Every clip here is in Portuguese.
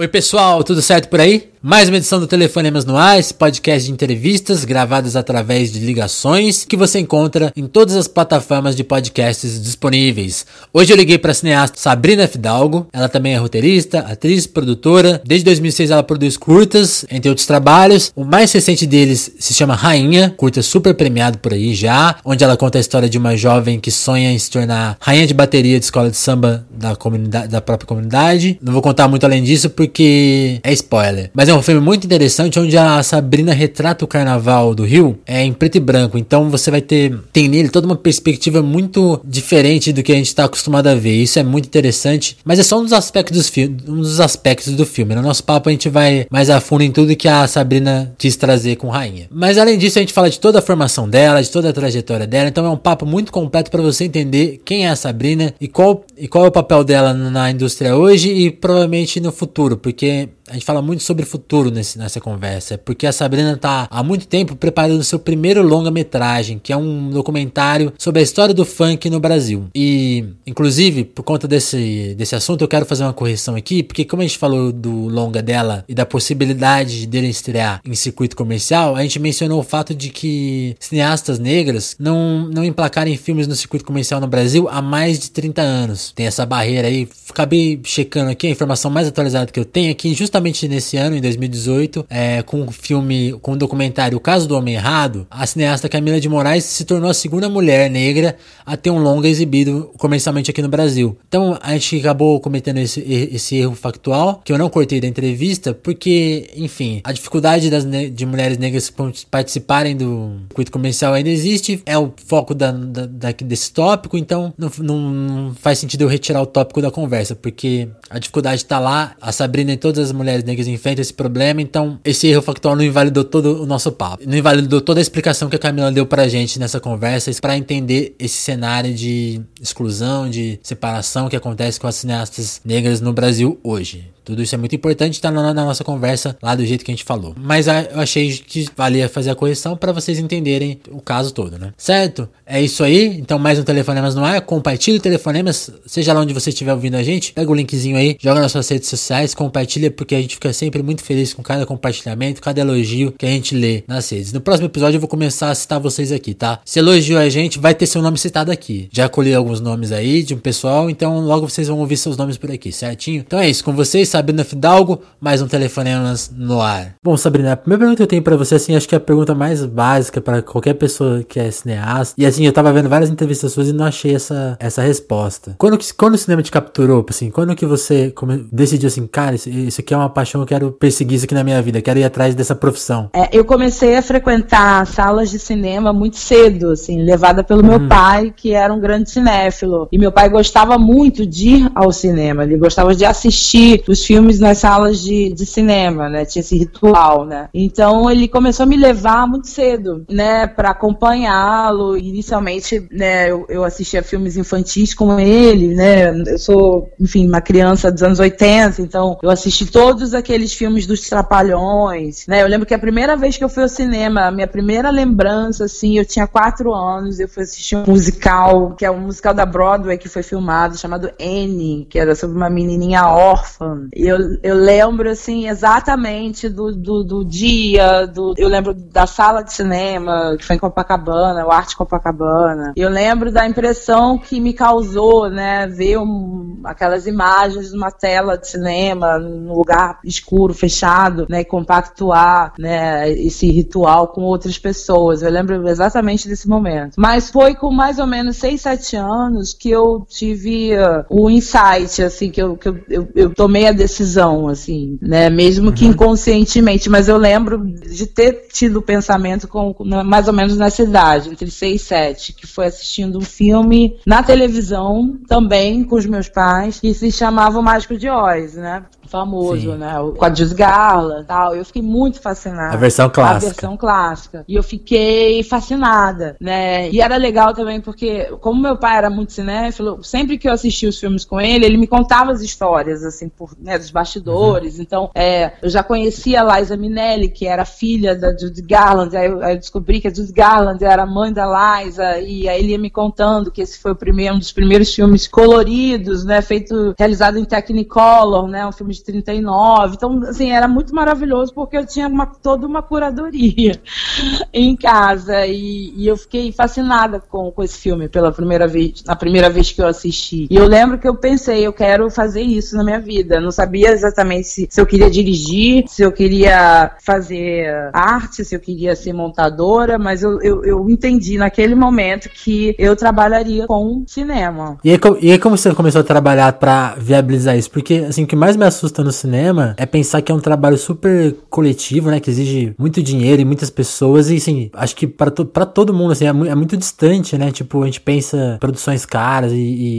Oi, pessoal, tudo certo por aí? Mais uma edição do Telefonemas no Ar, esse podcast de entrevistas gravadas através de ligações que você encontra em todas as plataformas de podcasts disponíveis. Hoje eu liguei para a cineasta Sabrina Fidalgo. Ela também é roteirista, atriz, produtora. Desde 2006 ela produz curtas, entre outros trabalhos. O mais recente deles se chama Rainha, curta super premiado por aí já, onde ela conta a história de uma jovem que sonha em se tornar rainha de bateria de escola de samba da comunidade, da própria comunidade. Não vou contar muito além disso porque é spoiler. Mas é um filme muito interessante onde a Sabrina retrata o carnaval do Rio é em preto e branco. Então você vai ter tem nele toda uma perspectiva muito diferente do que a gente está acostumado a ver. Isso é muito interessante, mas é só um dos aspectos do, um dos aspectos do filme. No nosso papo a gente vai mais a fundo em tudo que a Sabrina quis trazer com Rainha. Mas além disso a gente fala de toda a formação dela, de toda a trajetória dela. Então é um papo muito completo para você entender quem é a Sabrina e qual e qual é o papel dela na indústria hoje e provavelmente no futuro, porque a gente fala muito sobre futuro nesse, nessa conversa, porque a Sabrina está há muito tempo preparando seu primeiro longa-metragem, que é um documentário sobre a história do funk no Brasil. E, inclusive, por conta desse, desse assunto, eu quero fazer uma correção aqui, porque como a gente falou do longa dela e da possibilidade dele estrear em circuito comercial, a gente mencionou o fato de que cineastas negras não, não emplacarem filmes no circuito comercial no Brasil há mais de 30 anos. Tem essa barreira aí. Acabei checando aqui, a informação mais atualizada que eu tenho é que justamente justamente nesse ano, em 2018, é, com o filme, com o documentário O Caso do Homem Errado, a cineasta Camila de Moraes se tornou a segunda mulher negra a ter um longa exibido comercialmente aqui no Brasil. Então a gente acabou cometendo esse, esse erro factual, que eu não cortei da entrevista, porque, enfim, a dificuldade das de mulheres negras participarem do circuito comercial ainda existe, é o foco da, da, da desse tópico, então não, não, não faz sentido eu retirar o tópico da conversa, porque a dificuldade está lá, a Sabrina e todas as mulheres mulheres negras enfrentam esse problema, então esse erro factual não invalidou todo o nosso papo. Não invalidou toda a explicação que a Camila deu pra gente nessa conversa para entender esse cenário de exclusão, de separação que acontece com as cineastas negras no Brasil hoje. Tudo isso é muito importante, tá na, na, nossa conversa lá do jeito que a gente falou. Mas a, eu achei que valia fazer a correção para vocês entenderem o caso todo, né? Certo? É isso aí. Então, mais um Telefonemas no ar. Compartilhe Telefonemas, seja lá onde você estiver ouvindo a gente. Pega o linkzinho aí, joga nas suas redes sociais, compartilha, porque a gente fica sempre muito feliz com cada compartilhamento, cada elogio que a gente lê nas redes. No próximo episódio eu vou começar a citar vocês aqui, tá? Se elogiou a gente, vai ter seu nome citado aqui. Já colhi alguns nomes aí de um pessoal, então logo vocês vão ouvir seus nomes por aqui, certinho? Então é isso, com vocês, Sabrina Fidalgo, mais um Telefonemas no ar. Bom, Sabrina, a primeira pergunta que eu tenho para você, assim, acho que é a pergunta mais básica para qualquer pessoa que é cineasta. E assim, eu tava vendo várias entrevistas suas e não achei essa, essa resposta. Quando, quando o cinema te capturou, assim, quando que você decidiu assim, cara, isso, isso aqui é uma paixão, eu quero perseguir isso aqui na minha vida, quero ir atrás dessa profissão? É, eu comecei a frequentar salas de cinema muito cedo, assim, levada pelo meu hum. pai, que era um grande cinéfilo. E meu pai gostava muito de ir ao cinema, ele gostava de assistir os filmes nas salas de, de cinema, né? Tinha esse ritual, né? Então ele começou a me levar muito cedo, né? Para acompanhá-lo. Inicialmente, né? Eu, eu, assistia filmes infantis com ele, né? Eu sou, enfim, uma criança dos anos 80, então eu assisti todos aqueles filmes dos Trapalhões, né? Eu lembro que a primeira vez que eu fui ao cinema, a minha primeira lembrança, assim, eu tinha quatro anos, eu fui assistir um musical, que é um musical da Broadway que foi filmado, chamado Annie, que era sobre uma menininha órfã. E eu, eu lembro, assim, exatamente do, do, do, dia, do, eu lembro da sala de cinema, que foi em Copacabana, o Arte Copacabana. Eu lembro da impressão que me causou, né, ver um, aquelas imagens numa tela de cinema, num lugar escuro, fechado, né, compactuar, né, esse ritual com outras pessoas. Eu lembro exatamente desse momento. Mas foi com mais ou menos 6, 7 anos que eu tive uh, o insight, assim, que eu, que eu, eu, eu tomei a decisão assim, né? Mesmo que uhum. inconscientemente, mas eu lembro de ter tido pensamento com, mais ou menos nessa idade, entre 6 e 7, que foi assistindo um filme na televisão, também com os meus pais, que se chamava O Mágico de Oz, né? Famoso, Sim. né? Com a Garland tal. Eu fiquei muito fascinada. A versão clássica. A versão clássica. E eu fiquei fascinada, né? E era legal também porque, como meu pai era muito cinéfilo, sempre que eu assistia os filmes com ele, ele me contava as histórias, assim, por, né, dos bastidores. Uhum. Então, é, eu já conhecia a Liza Minelli, que era filha da Judy Garland. Aí eu, aí eu descobri que a Judy Garland era mãe da Liza. E aí ele ia me contando que esse foi o primeiro, um dos primeiros filmes coloridos, né? Feito, realizado em Technicolor, né? Um filme de de 39. Então, assim, era muito maravilhoso porque eu tinha uma, toda uma curadoria em casa e, e, eu fiquei fascinada com, com esse filme pela primeira vez, na primeira vez que eu assisti. E eu lembro que eu pensei, eu quero fazer isso na minha vida. Não sabia exatamente se, se eu queria dirigir, se eu queria fazer arte, se eu queria ser montadora, mas eu, eu, eu entendi naquele momento que eu trabalharia com cinema. E aí, e aí como você começou a trabalhar para viabilizar isso? Porque, assim, o que mais me assusta no cinema é pensar que é um trabalho super coletivo, né? Que exige muito dinheiro e muitas pessoas. E, assim, acho que para to todo mundo, assim, é, é, muito distante, né? Tipo, a gente pensa produções caras e,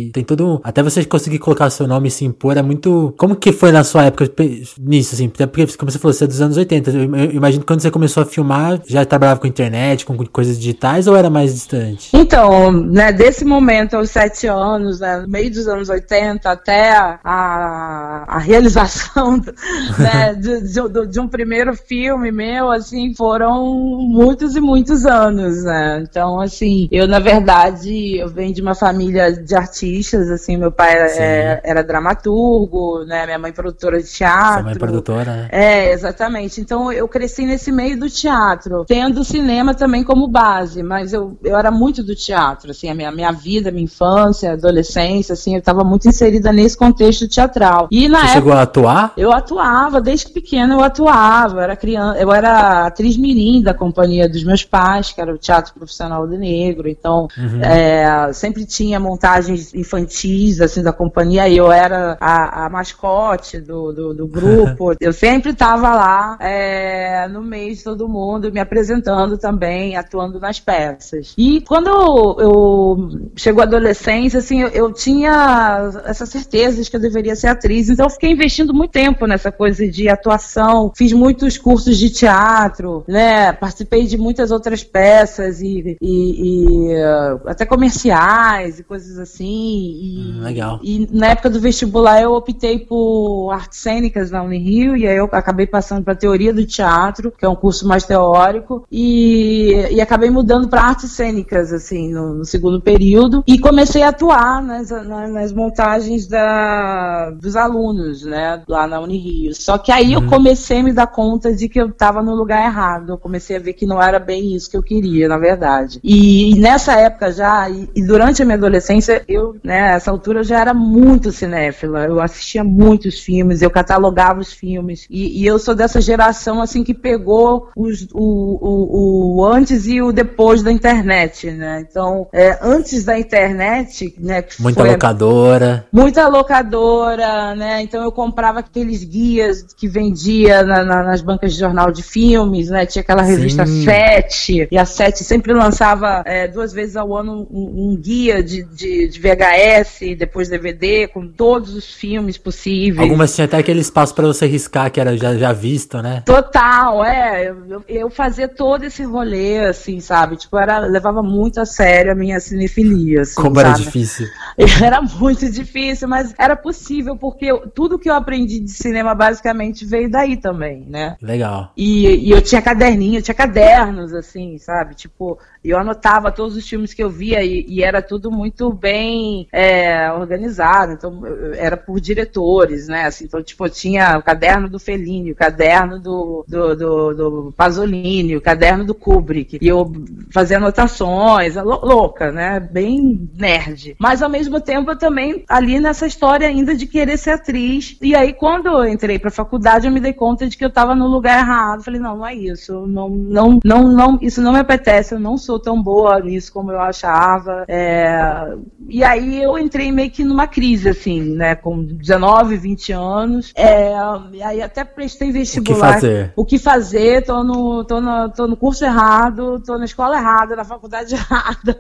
e, tem todo. Até você conseguir colocar seu nome e se impor é muito. Como que foi na sua época nisso, assim? Até porque, como você falou, você é dos anos 80. Eu, eu imagino que quando você começou a filmar, já trabalhava com internet, com coisas digitais ou era mais distante? Então, né, desse momento aos sete anos, né, meio dos anos 80 até a, a realização né, de, de, de, um primeiro filme meu, assim, foram muitos e muitos anos, né? Então, assim, eu, na verdade, eu venho de uma família de artistas, assim, meu pai é, era dramaturgo, né? Minha mãe produtora de teatro. Sua mãe produtora, né? É, exatamente. Então, eu cresci nesse meio do teatro, tendo o cinema também como base, mas eu, eu era muito do teatro, assim, a minha, minha vida, minha infância, adolescência, assim, eu estava muito inserida nesse contexto teatral. E na Você época, chegou a atuar? Eu atuava, desde pequena eu atuava, eu era criança, eu era atriz mirim da companhia dos meus pais, que era o Teatro Profissional do Negro, então uhum. é, sempre tinha montagens infantis, assim, da companhia, eu era a, a mascote do, do, do grupo, eu sempre estava lá é, no meio de todo mundo, me apresentando também, atuando nas peças. E quando eu, eu chegou a adolescência, assim, eu, eu tinha essa certeza de que eu deveria ser atriz, então eu fiquei investindo muito tempo nessa coisa de atuação, fiz muitos cursos de teatro, né, participei de muitas outras peças e, e, e até comerciais e coisas assim. E, hum, legal. E na época do vestibular eu optei por artes cênicas na Unirio e aí eu acabei passando para teoria do teatro, que é um curso mais teórico, e, e acabei mudando para artes cênicas assim no, no, segundo período e comecei a atuar nas, nas, nas montagens da, dos alunos, né, lá na Unirio. Só que aí uhum. eu comecei a me dar conta de que eu estava no lugar errado. Eu comecei a ver que não era bem isso que eu queria, na verdade. E, e nessa época já, e, e, durante a minha adolescência, eu, né, nessa altura eu já era muito cinéfila. Eu assistia muitos filmes, eu catalogava os filmes. E, e eu sou dessa geração, assim, que pegou os, o, o, o, antes e o depois da internet, né? Então, é, antes da internet, né? Muita locadora. Muita locadora, né? Então eu comprava aqueles guias que vendia na, na, nas bancas de jornal de filmes, né? Tinha aquela revista Sim. Sete, e a Sete sempre lançava é, duas vezes ao ano um, um guia de, de, de, VHS, depois DVD, com todos os filmes possíveis. Algumas tinha até aquele espaço para você riscar, que era já, já visto, né? Total, é. Eu, eu fazia todo esse rolê, assim, sabe? Tipo, era, levava muito a sério a minha cinefilia. Assim, Como sabe? era difícil. Era muito difícil, mas era possível, porque eu, tudo que eu aprendi de cinema basicamente veio daí também, né? Legal. E, e eu tinha caderninho, eu tinha cadernos, assim, sabe? Tipo, eu anotava todos os filmes que eu via e, e era tudo muito bem é, organizado, então era por diretores, né? Assim, então, tipo, tinha o caderno do Fellini, o caderno do, do, do, do Pasolini, o caderno do Kubrick, e eu fazia anotações, louca, né? Bem nerd. Mas ao mesmo tempo eu também ali nessa história ainda de querer ser atriz. E aí quando eu entrei pra faculdade eu me dei conta de que eu tava no lugar errado. Falei, não, não é isso. Não, não, não, não, isso não me apetece, eu não sou tão boa nisso como eu achava. É... E aí eu entrei meio que numa crise, assim, né? Com 19, 20 anos. É... E aí até prestei vestibular. O que fazer? O que fazer? Tô no, tô no, tô no curso errado, tô na escola errada, na faculdade errada.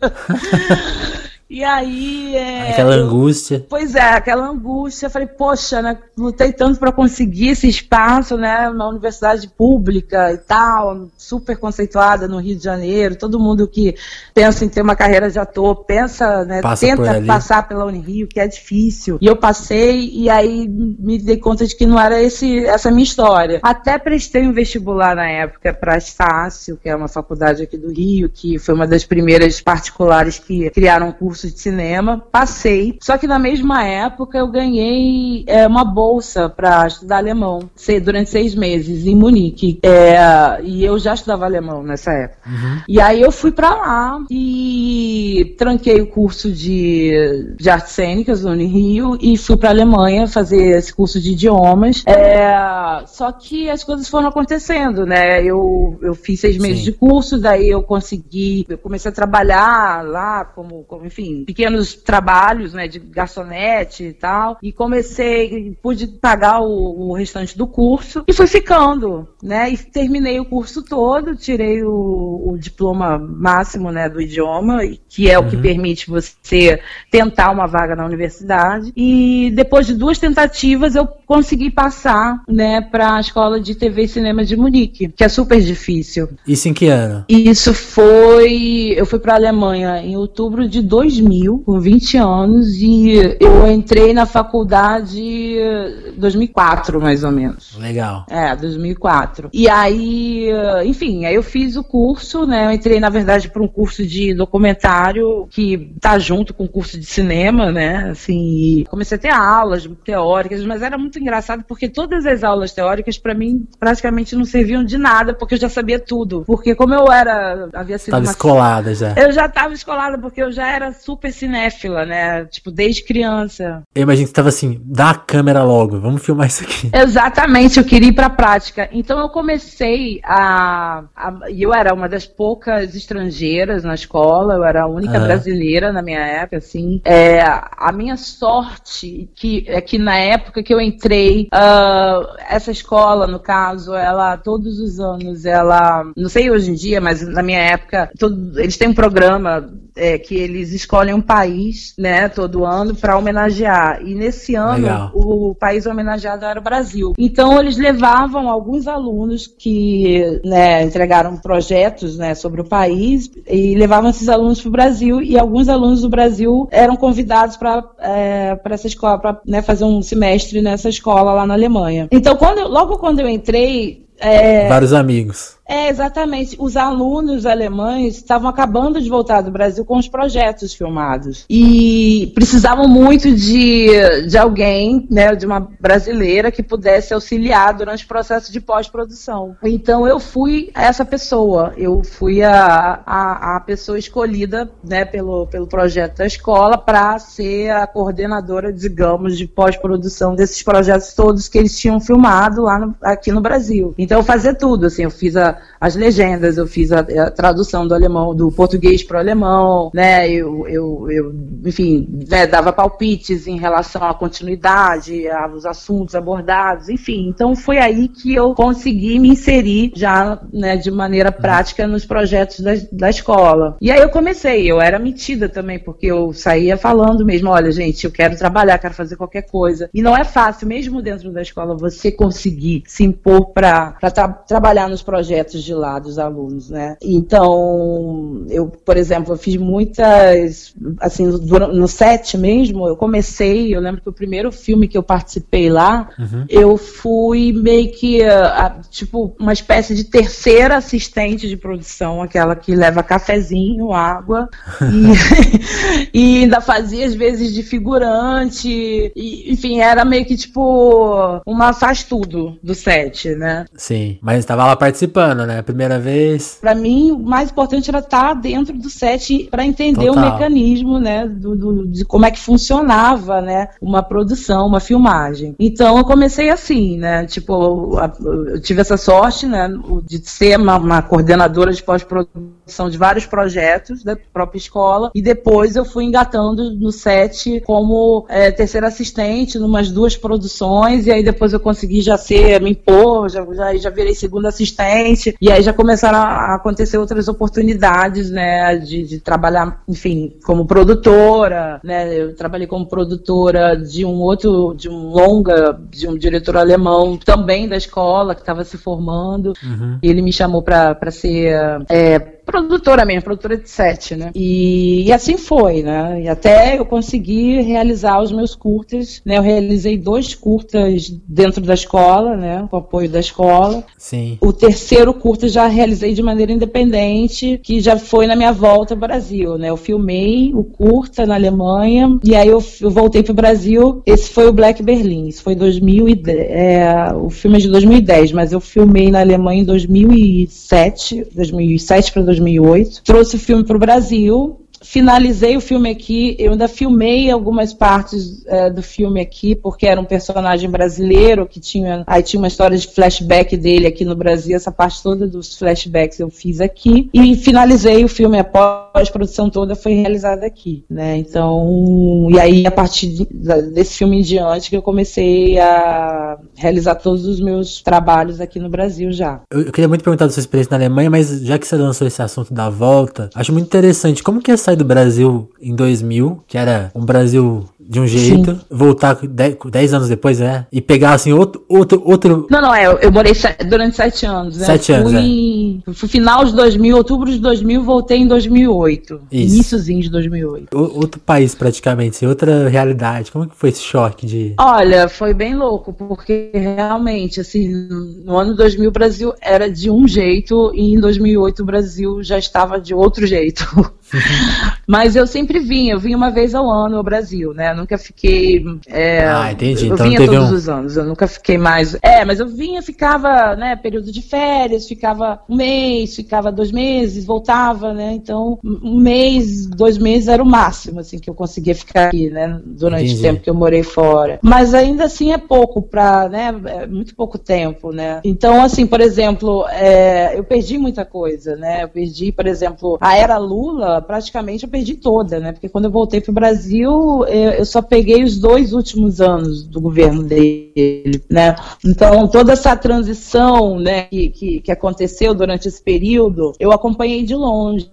E aí. É, aquela eu, angústia. Pois é, aquela angústia. Eu falei, poxa, né, lutei tanto para conseguir esse espaço, né? Uma universidade pública e tal, super conceituada no Rio de Janeiro. Todo mundo que pensa em ter uma carreira de ator, pensa, né? Passa tenta passar pela Unirio, que é difícil. E eu passei, e aí me dei conta de que não era esse, essa minha história. Até prestei um vestibular na época para Estácio, que é uma faculdade aqui do Rio, que foi uma das primeiras particulares que criaram um curso curso de cinema, passei. Só que na mesma época eu ganhei é, uma bolsa para estudar alemão durante seis meses em Munique. É, e eu já estudava alemão nessa época. Uhum. E aí eu fui para lá e tranquei o curso de, de artes cênicas no Rio e fui para Alemanha fazer esse curso de idiomas. É, só que as coisas foram acontecendo, né? Eu, eu fiz seis meses Sim. de curso, daí eu consegui, eu comecei a trabalhar lá como, como, enfim, pequenos trabalhos, né, de garçonete e tal, e comecei, pude pagar o, o restante do curso e fui ficando, né? E terminei o curso todo, tirei o, o diploma máximo, né, do idioma, que é o que uhum. permite você tentar uma vaga na universidade. E depois de duas tentativas eu consegui passar, né, para a escola de TV e cinema de Munique, que é super difícil. Isso em que ano? Isso foi, eu fui para a Alemanha em outubro de 2000, com 20 anos, e eu entrei na faculdade 2004, mais ou menos. Legal. É, 2004. E aí, enfim, aí eu fiz o curso, né? Eu entrei, na verdade, para um curso de documentário que tá junto com o curso de cinema, né? Assim, comecei a ter aulas teóricas, mas era muito engraçado porque todas as aulas teóricas, para mim, praticamente não serviam de nada, porque eu já sabia tudo. Porque como eu era, havia sido Tava uma... escolada já. Eu já tava escolada, porque eu já era super cinéfila, né? Tipo, desde criança. Eu imagino que você tava assim, dá a câmera logo, vamos filmar isso aqui. Exatamente, eu queria ir pra prática. Então eu comecei a. E eu era uma das poucas estrangeiras na escola, eu era a única ah. brasileira na minha época, assim. É, a minha sorte que, é que na época que eu entrei, uh, essa escola, no caso, ela todos os anos, ela. Não sei hoje em dia, mas na minha época, todo, eles têm um programa é, que eles escolhem um país, né, todo ano para homenagear. E nesse ano Legal. o país homenageado era o Brasil. Então eles levavam alguns alunos que né, entregaram projetos, né, sobre o país e levavam esses alunos para o Brasil e alguns alunos do Brasil eram convidados para é, para essa escola para né, fazer um semestre nessa escola lá na Alemanha. Então quando eu, logo quando eu entrei é, Vários amigos. É, exatamente. Os alunos alemães estavam acabando de voltar do Brasil com os projetos filmados. E precisavam muito de, de alguém, né, de uma brasileira que pudesse auxiliar durante o processo de pós-produção. Então eu fui essa pessoa. Eu fui a, a, a pessoa escolhida né, pelo, pelo projeto da escola para ser a coordenadora, digamos, de pós-produção desses projetos todos que eles tinham filmado lá no, aqui no Brasil. Então eu fazia tudo, assim, eu fiz a, as legendas, eu fiz a, a tradução do alemão, do português para o alemão, né? Eu, eu, eu enfim, né, dava palpites em relação à continuidade, aos assuntos abordados, enfim. Então foi aí que eu consegui me inserir já, né, de maneira prática nos projetos da, da escola. E aí eu comecei, eu era metida também, porque eu saía falando mesmo, olha, gente, eu quero trabalhar, quero fazer qualquer coisa. E não é fácil, mesmo dentro da escola, você conseguir se impor para tra trabalhar nos projetos de lá dos alunos, né? Então, eu, por exemplo, eu fiz muitas, assim, no set mesmo, eu comecei, eu lembro que o primeiro filme que eu participei lá, uhum. eu fui meio que, tipo, uma espécie de terceira assistente de produção, aquela que leva cafezinho, água, e, e ainda fazia às vezes de figurante, e, enfim, era meio que tipo uma faz tudo do set, né? Sim, mas estava lá participando, né? primeira vez. Para mim, o mais importante era estar dentro do set para entender Total. o mecanismo, né, do, do, de como é que funcionava, né, uma produção, uma filmagem. Então eu comecei assim, né, tipo, eu tive essa sorte, né, de ser uma, uma coordenadora de pós-produção de vários projetos da própria escola e depois eu fui engatando no set como é, terceira assistente numas duas produções e aí depois eu consegui já ser, me impor, já, já, já virei segunda assistente e aí já começaram a acontecer outras oportunidades, né, de, de, trabalhar, enfim, como produtora, né, eu trabalhei como produtora de um outro, de um longa, de um diretor alemão, também da escola, que estava se formando, uhum. e ele me chamou para ser é, produtora mesmo, produtora de sete, né? E, e, assim foi, né? E até eu consegui realizar os meus curtas, né? Eu realizei dois curtas dentro da escola, né? Com apoio da escola. Sim. O terceiro curta já realizei de maneira independente, que já foi na minha volta ao Brasil, né? Eu filmei o curta na Alemanha e aí eu, eu voltei para o Brasil. Esse foi o Black Berlin, isso foi 2010. É, o filme é de 2010, mas eu filmei na Alemanha em 2007, 2007 para 2008. Trouxe o filme para o Brasil finalizei o filme aqui, eu ainda filmei algumas partes é, do filme aqui, porque era um personagem brasileiro que tinha. Aí tinha uma história de flashback dele aqui no Brasil, essa parte toda dos flashbacks eu fiz aqui. E finalizei o filme, a pós-produção toda foi realizada aqui, né? Então, e aí a partir de, desse filme em diante que eu comecei a realizar todos os meus trabalhos aqui no Brasil já. Eu, eu queria muito perguntar da sua experiência na Alemanha, mas já que você lançou esse assunto da volta, acho muito interessante como que essa sair do Brasil em 2000, que era um Brasil de um jeito, Sim. voltar 10 anos depois, né? E pegar assim outro. outro, outro... Não, não, é. Eu morei durante 7 anos. Né? 7 anos. Fui, é. fui final de 2000, outubro de 2000, voltei em 2008. Isso. Iníciozinho de 2008. O, outro país, praticamente, assim, outra realidade. Como que foi esse choque de. Olha, foi bem louco, porque realmente, assim, no ano 2000 o Brasil era de um jeito e em 2008 o Brasil já estava de outro jeito. Mas eu sempre vim, eu vim uma vez ao ano ao Brasil, né? Eu nunca fiquei. É, ah, entendi. Eu então vinha todos um... os anos, eu nunca fiquei mais. É, mas eu vinha, ficava, né, período de férias, ficava um mês, ficava dois meses, voltava, né? Então, um mês, dois meses era o máximo, assim, que eu conseguia ficar aqui, né? Durante entendi. o tempo que eu morei fora. Mas ainda assim é pouco para, né? É muito pouco tempo, né? Então, assim, por exemplo, é, eu perdi muita coisa, né? Eu perdi, por exemplo, a era Lula praticamente eu perdi toda, né? Porque quando eu voltei para o Brasil, eu só peguei os dois últimos anos do governo dele, né? Então, toda essa transição, né, que, que, que aconteceu durante esse período, eu acompanhei de longe.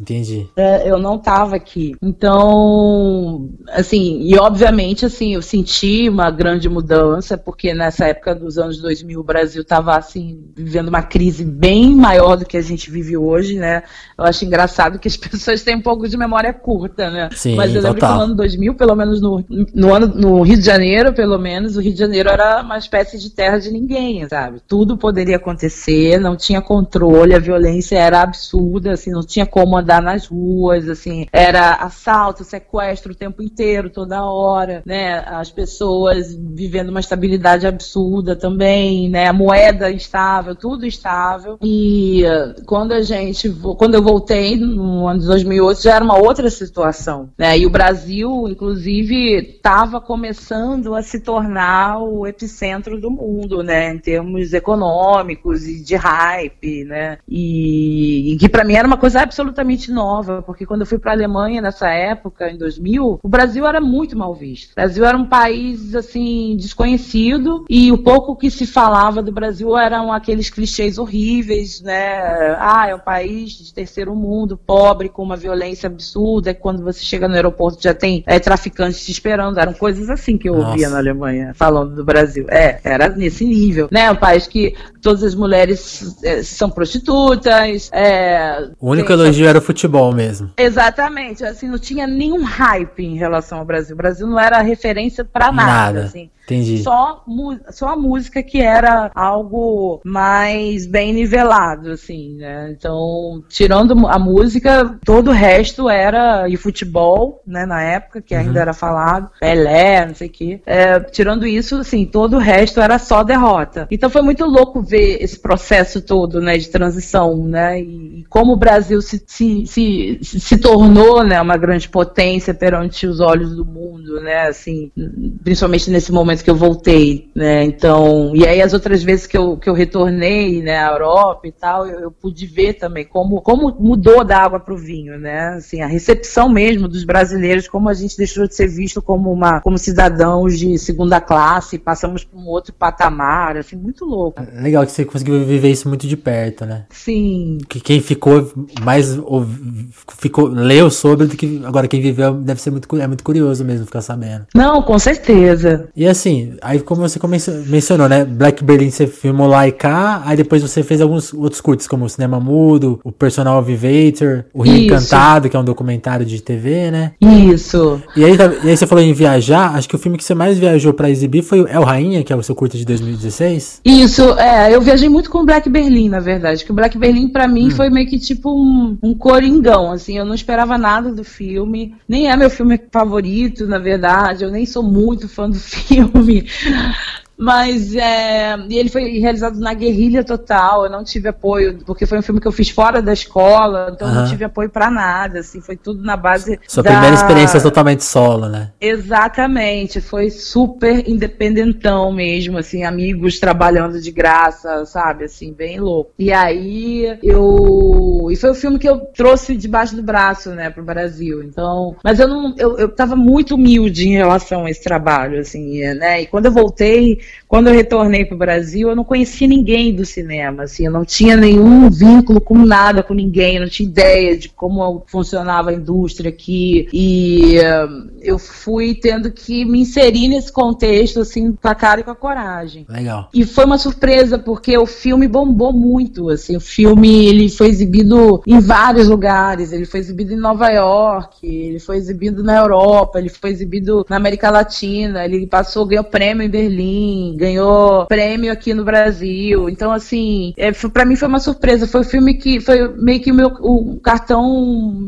Entendi. É, eu não estava aqui. Então, assim, e obviamente, assim, eu senti uma grande mudança, porque nessa época dos anos 2000 o Brasil estava, assim, vivendo uma crise bem maior do que a gente vive hoje, né? Eu acho engraçado que as pessoas têm um pouco de memória curta, né? Sim, Mas eu lembro total. que no ano 2000, pelo menos no, no, ano, no Rio de Janeiro, pelo menos, o Rio de Janeiro era uma espécie de terra de ninguém, sabe? Tudo poderia acontecer, não tinha controle, a violência era absurda, assim, não tinha como andar nas ruas, assim, era assalto, sequestro o tempo inteiro, toda hora, né? As pessoas vivendo uma estabilidade absurda também, né? A moeda instável, tudo estável. E eh, quando a gente, quando eu voltei no ano de 2008 já era uma outra situação. Né? E o Brasil, inclusive, estava começando a se tornar o epicentro do mundo, né? em termos econômicos e de hype. Né? E, e que para mim era uma coisa absolutamente nova, porque quando eu fui para a Alemanha nessa época, em 2000, o Brasil era muito mal visto. O Brasil era um país assim desconhecido e o pouco que se falava do Brasil eram aqueles clichês horríveis, né? Ah, é um país de terceiro mundo, pobre, com uma violência absurda, é quando você chega no aeroporto já tem é, traficantes te esperando. Eram coisas assim que eu Nossa. ouvia na Alemanha, falando do Brasil. É, era nesse nível. Né? Um país que todas as mulheres é, são prostitutas. É, o único tem... elogio era o futebol mesmo. Exatamente. Assim, não tinha nenhum hype em relação ao Brasil. O Brasil não era referência para nada. nada. Assim. Entendi. Só, só a música que era algo mais bem nivelado, assim, né? Então, tirando a música, todo o resto era. E futebol, né, na época, que ainda uhum. era falado, Pelé, não sei o quê. É, tirando isso, assim, todo o resto era só derrota. Então foi muito louco ver esse processo todo, né, de transição, né? E, como o Brasil se, se, se, se tornou, né, uma grande potência perante os olhos do mundo, né? Assim, principalmente nesse momento que eu voltei, né? Então, e aí as outras vezes que eu, que eu retornei, né, à Europa e tal, eu, eu pude ver também como, como mudou da água para o vinho, né? Assim, a recepção mesmo dos brasileiros, como a gente deixou de ser visto como uma como cidadãos de segunda classe, passamos para um outro patamar, assim, muito louco. Legal. Legal que você conseguiu viver isso muito de perto, né? Sim. Que quem ficou mais ou, ficou leu sobre do que agora quem viveu deve ser muito é muito curioso mesmo ficar sabendo. Não, com certeza. E assim, aí como você mencionou, né? Black Berlin você filmou lá e cá, aí depois você fez alguns outros curtos como o Cinema Mudo, o Personal Vivator, o Rio Encantado, que é um documentário de TV, né? Isso. E aí, tá, e aí você falou em viajar, acho que o filme que você mais viajou para exibir foi o El Rainha, que é o seu curto de 2016? Isso, é, eu viajei muito com o Black Berlin, na verdade, que o Black Berlin para mim hum. foi meio que tipo um, um coringão, assim, eu não esperava nada do filme, nem é meu filme favorito, na verdade, eu nem sou muito fã do filme, mas é, e ele foi realizado na guerrilha total. Eu não tive apoio, porque foi um filme que eu fiz fora da escola, então uhum. não tive apoio para nada. Assim, foi tudo na base. Sua da... primeira experiência totalmente solo, né? Exatamente. Foi super independentão mesmo, assim, amigos trabalhando de graça, sabe? Assim, bem louco. E aí eu. E foi o filme que eu trouxe debaixo do braço, né, pro Brasil. Então. Mas eu não. Eu, eu tava muito humilde em relação a esse trabalho, assim, né? E quando eu voltei quando eu retornei para o Brasil, eu não conhecia ninguém do cinema, assim, eu não tinha nenhum vínculo com nada, com ninguém, eu não tinha ideia de como funcionava a indústria aqui, e uh, eu fui tendo que me inserir nesse contexto, assim, com a cara e com a coragem. Legal. E foi uma surpresa, porque o filme bombou muito, assim, o filme, ele foi exibido em vários lugares, ele foi exibido em Nova York, ele foi exibido na Europa, ele foi exibido na América Latina, ele passou, ganhou prêmio em Berlim, ganhou prêmio aqui no Brasil. Então, assim, é, para mim foi uma surpresa. Foi o filme que foi meio que o meu o cartão.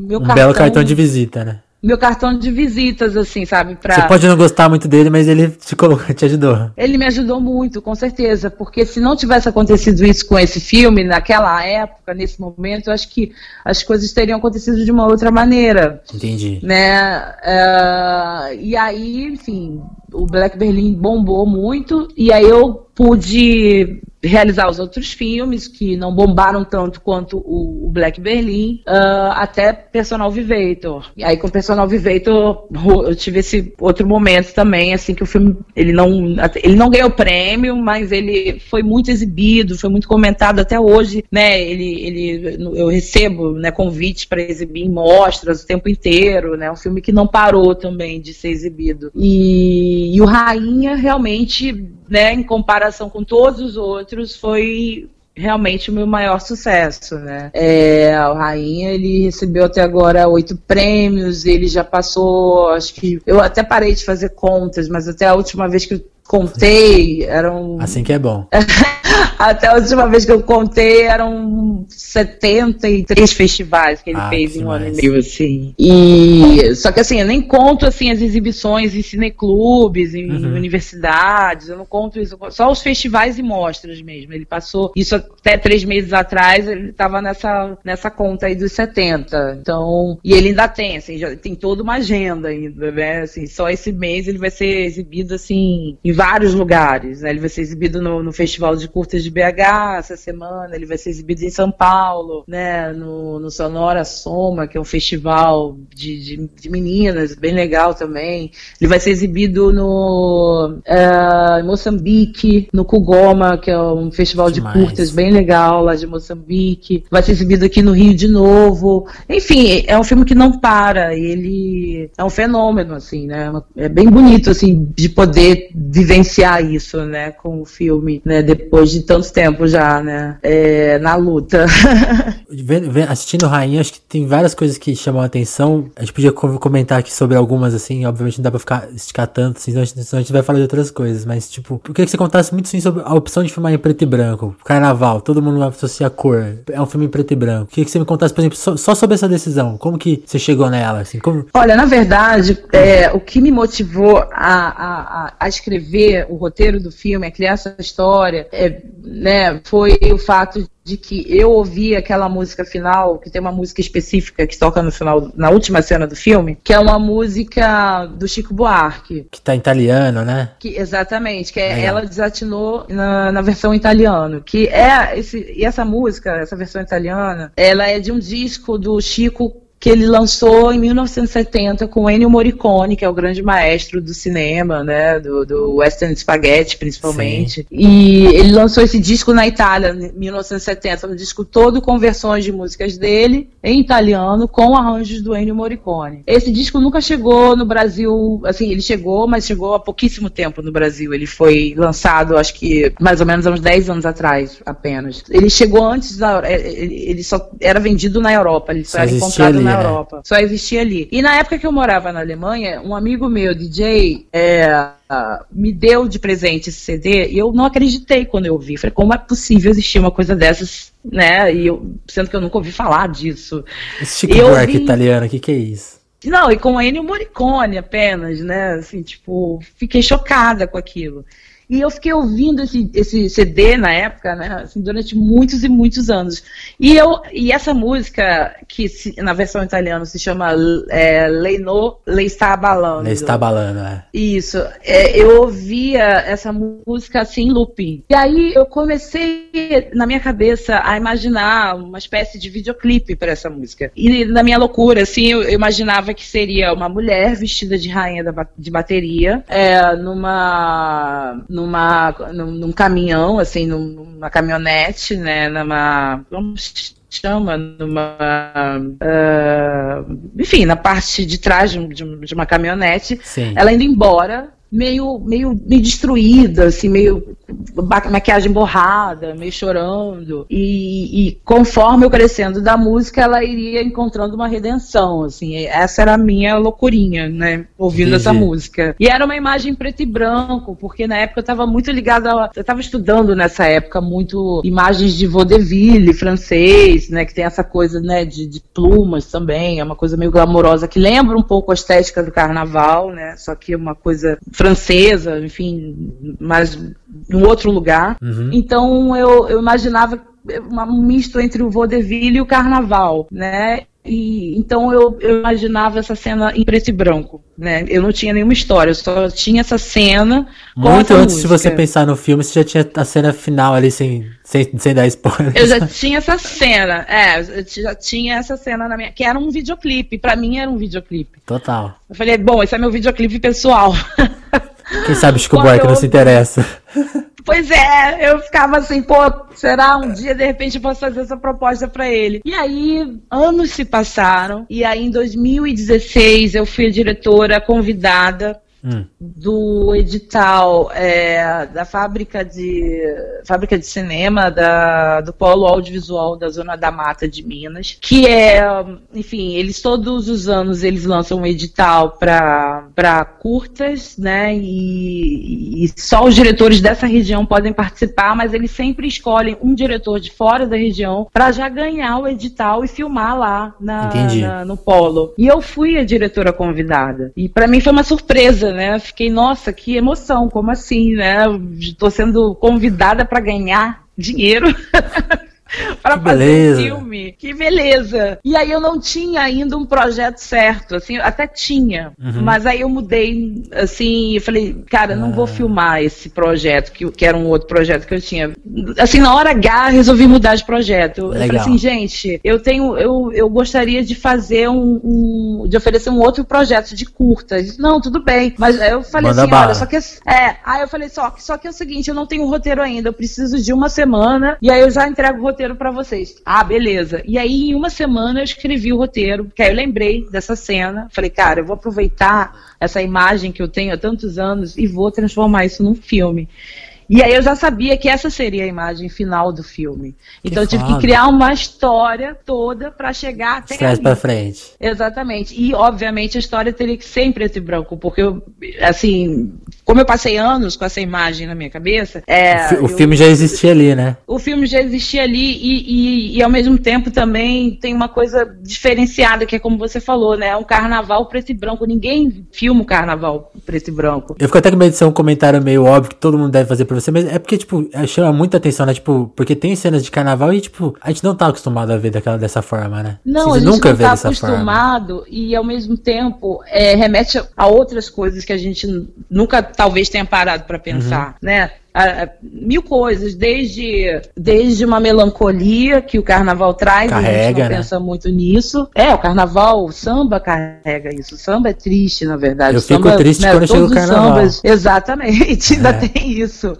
Meu um cartão, belo cartão de visita, né? Meu cartão de visitas, assim, sabe? Pra... Você pode não gostar muito dele, mas ele te, colocou, te ajudou. Ele me ajudou muito, com certeza, porque se não tivesse acontecido isso com esse filme, naquela época, nesse momento, eu acho que as coisas teriam acontecido de uma outra maneira. Entendi. Né? Uh, e aí, enfim, o Black Berlin bombou muito, e aí eu pude realizar os outros filmes que não bombaram tanto quanto o, Black Berlin, uh, até Personal Vivator. E aí com Personal Vivator eu tive esse outro momento também, assim que o filme ele não ele não ganhou prêmio, mas ele foi muito exibido, foi muito comentado até hoje, né? Ele, ele eu recebo né, convites para exibir em mostras o tempo inteiro, né? Um filme que não parou também de ser exibido. E, e o Rainha realmente, né? Em comparação com todos os outros foi realmente o meu maior sucesso, né? É, o Rainha, ele recebeu até agora oito prêmios, ele já passou, acho que, eu até parei de fazer contas, mas até a última vez que eu contei, eram... Assim que é bom. Até a última vez que eu contei, eram 73 festivais que ele ah, fez em um ano e meio, assim. E, só que assim, eu nem conto assim as exibições em cineclubes, em uhum. universidades, eu não conto isso, só os festivais e mostras mesmo. Ele passou isso até três meses atrás, ele estava nessa, nessa conta aí dos 70. Então, e ele ainda tem, assim, já tem toda uma agenda ainda, né? Assim, só esse mês ele vai ser exibido assim em vários lugares, né? Ele vai ser exibido no, no Festival de Curtas de BH essa semana, ele vai ser exibido em São Paulo, né, no, no Sonora Soma, que é um festival de, de, de meninas, bem legal também. Ele vai ser exibido no uh, Moçambique, no Kugoma, que é um festival Demais. de curtas bem legal lá de Moçambique. Vai ser exibido aqui no Rio de novo. Enfim, é um filme que não para, ele é um fenômeno, assim, né? É bem bonito, assim, de poder vivenciar isso, né, com o filme, né, depois de tanto tempo já, né? É, na luta. Assistindo Rainha, acho que tem várias coisas que chamam a atenção. A gente podia comentar aqui sobre algumas, assim, obviamente não dá pra ficar esticar tanto, senão a gente, senão a gente vai falar de outras coisas. Mas, tipo, eu queria que você contasse muito assim, sobre a opção de filmar em preto e branco. Carnaval, todo mundo associa a cor. É um filme em preto e branco. Eu queria que você me contasse, por exemplo, só, só sobre essa decisão. Como que você chegou nela? Assim, como... Olha, na verdade, é, o que me motivou a, a, a escrever o roteiro do filme, a criar essa história, é, né, foi o fato de que eu ouvi aquela música final, que tem uma música específica que toca no final, na última cena do filme, que é uma música do Chico Buarque. Que tá em italiano, né? Que, exatamente, que é, ela desatinou na, na versão italiano. Que é esse, e essa música, essa versão italiana, ela é de um disco do Chico que ele lançou em 1970 com Ennio Morricone, que é o grande maestro do cinema, né, do, do Western Spaghetti, principalmente. Sim. E ele lançou esse disco na Itália, em 1970, um disco todo com versões de músicas dele, em italiano, com arranjos do Ennio Morricone. Esse disco nunca chegou no Brasil, assim, ele chegou, mas chegou há pouquíssimo tempo no Brasil. Ele foi lançado, acho que, mais ou menos há uns 10 anos atrás, apenas. Ele chegou antes da... Ele só era vendido na Europa, ele só, só era encontrado na né? Europa. Só existia ali. E na época que eu morava na Alemanha, um amigo meu, DJ, é, me deu de presente esse CD e eu não acreditei quando eu ouvi. Falei, como é possível existir uma coisa dessas, né? E eu, sendo que eu nunca ouvi falar disso. Esse Chico Buarque ouvi... italiano, o que, que é isso? Não, e com a Ennio Morricone apenas, né? Assim, tipo, fiquei chocada com aquilo. E eu fiquei ouvindo esse, esse CD na época, né, assim, durante muitos e muitos anos. E, eu, e essa música, que se, na versão italiana se chama é, Leino Le está balando. Le está balando, é. Isso. É, eu ouvia essa música assim looping. E aí eu comecei, na minha cabeça, a imaginar uma espécie de videoclipe para essa música. E na minha loucura, assim, eu, eu, imaginava que seria uma mulher vestida de rainha da, de bateria, é, numa numa, num, num caminhão, assim, numa caminhonete, né, numa, como chama, numa, uh, enfim, na parte de trás de, de uma caminhonete, Sim. ela indo embora meio, meio, meio destruída, assim, meio maquiagem borrada, meio chorando. E, e, conforme eu crescendo da música, ela iria encontrando uma redenção, assim. Essa era a minha loucurinha, né? Ouvindo Entendi. essa música. E era uma imagem preto e branco, porque na época eu estava muito ligada, a, eu estava estudando nessa época muito imagens de vaudeville francês, né? Que tem essa coisa, né, de, de plumas também, é uma coisa meio glamourosa que lembra um pouco a estética do carnaval, né? Só que é uma coisa francesa, enfim, mas num outro lugar. Uhum. Então eu, eu imaginava um misto entre o vaudeville e o carnaval, né? E, então eu, eu, imaginava essa cena em preto e branco, né? Eu não tinha nenhuma história, eu só tinha essa cena. Muito antes música. de você pensar no filme, você já tinha a cena final ali sem, sem, sem dar spoiler. Eu já tinha essa cena, é, eu já tinha essa cena na minha. Que era um videoclipe, pra mim era um videoclipe. Total. Eu falei, bom, esse é meu videoclipe pessoal. Quem sabe Buarque eu... não se interessa. Pois é, eu ficava assim, pô, será um dia de repente eu posso fazer essa proposta para ele. E aí, anos se passaram, e aí em 2016 eu fui a diretora convidada hum. do edital é, da fábrica de fábrica de cinema da, do polo audiovisual da zona da mata de Minas que é enfim eles todos os anos eles lançam um edital para curtas né e, e só os diretores dessa região podem participar mas eles sempre escolhem um diretor de fora da região para já ganhar o edital e filmar lá na, na, no polo. E eu fui a diretora convidada. E para mim foi uma surpresa né? Fiquei, nossa, que emoção, como assim, né? Estou sendo convidada para ganhar dinheiro. para fazer um filme. Que beleza! E aí eu não tinha ainda um projeto certo, assim, até tinha, uhum. mas aí eu mudei, assim, e falei, cara, não ah. vou filmar esse projeto, que, que era um outro projeto que eu tinha. Assim, na hora H, resolvi mudar de projeto. Eu falei assim, gente, eu tenho, eu, eu gostaria de fazer um, um de oferecer um outro projeto de curta. Disse, não, tudo bem. Mas eu falei Manda assim, bala. olha, só que é, aí eu falei só, só que é o seguinte, eu não tenho roteiro ainda, eu preciso de uma semana, e aí eu já entrego o roteiro roteiro para vocês. Ah, beleza. E aí, em uma semana, eu escrevi o roteiro, porque aí eu lembrei dessa cena. Falei, cara, eu vou aproveitar essa imagem que eu tenho há tantos anos e vou transformar isso num filme. E aí eu já sabia que essa seria a imagem final do filme. Então eu tive que criar uma história toda para chegar até Traz para frente. Exatamente. E obviamente a história teria que ser em preto e branco, porque eu, assim, como eu passei anos com essa imagem na minha cabeça. É, o, eu, filme já existia ali, né? O filme já existia ali e, e, e, ao mesmo tempo também tem uma coisa diferenciada, que é como você falou, né? É um carnaval preto e branco. Ninguém filma o um carnaval preto e branco. Eu fico até com medo de ser um comentário meio óbvio que todo mundo deve fazer pra você, mas é porque, tipo, chama muita atenção, né? Tipo, porque tem cenas de carnaval e, tipo, a gente não tá acostumado a ver daquela dessa forma, né? Não, a gente nunca não tá acostumado forma. e ao mesmo tempo é, remete a outras coisas que a gente nunca talvez tenha parado para pensar, uhum. né? Mil coisas, desde, desde uma melancolia que o carnaval traz, carrega, a gente não né? pensa muito nisso. É, o carnaval, o samba carrega isso. O samba é triste, na verdade. Eu o fico samba, triste né, quando chega o carnaval. Sambas, exatamente, ainda é. tem isso.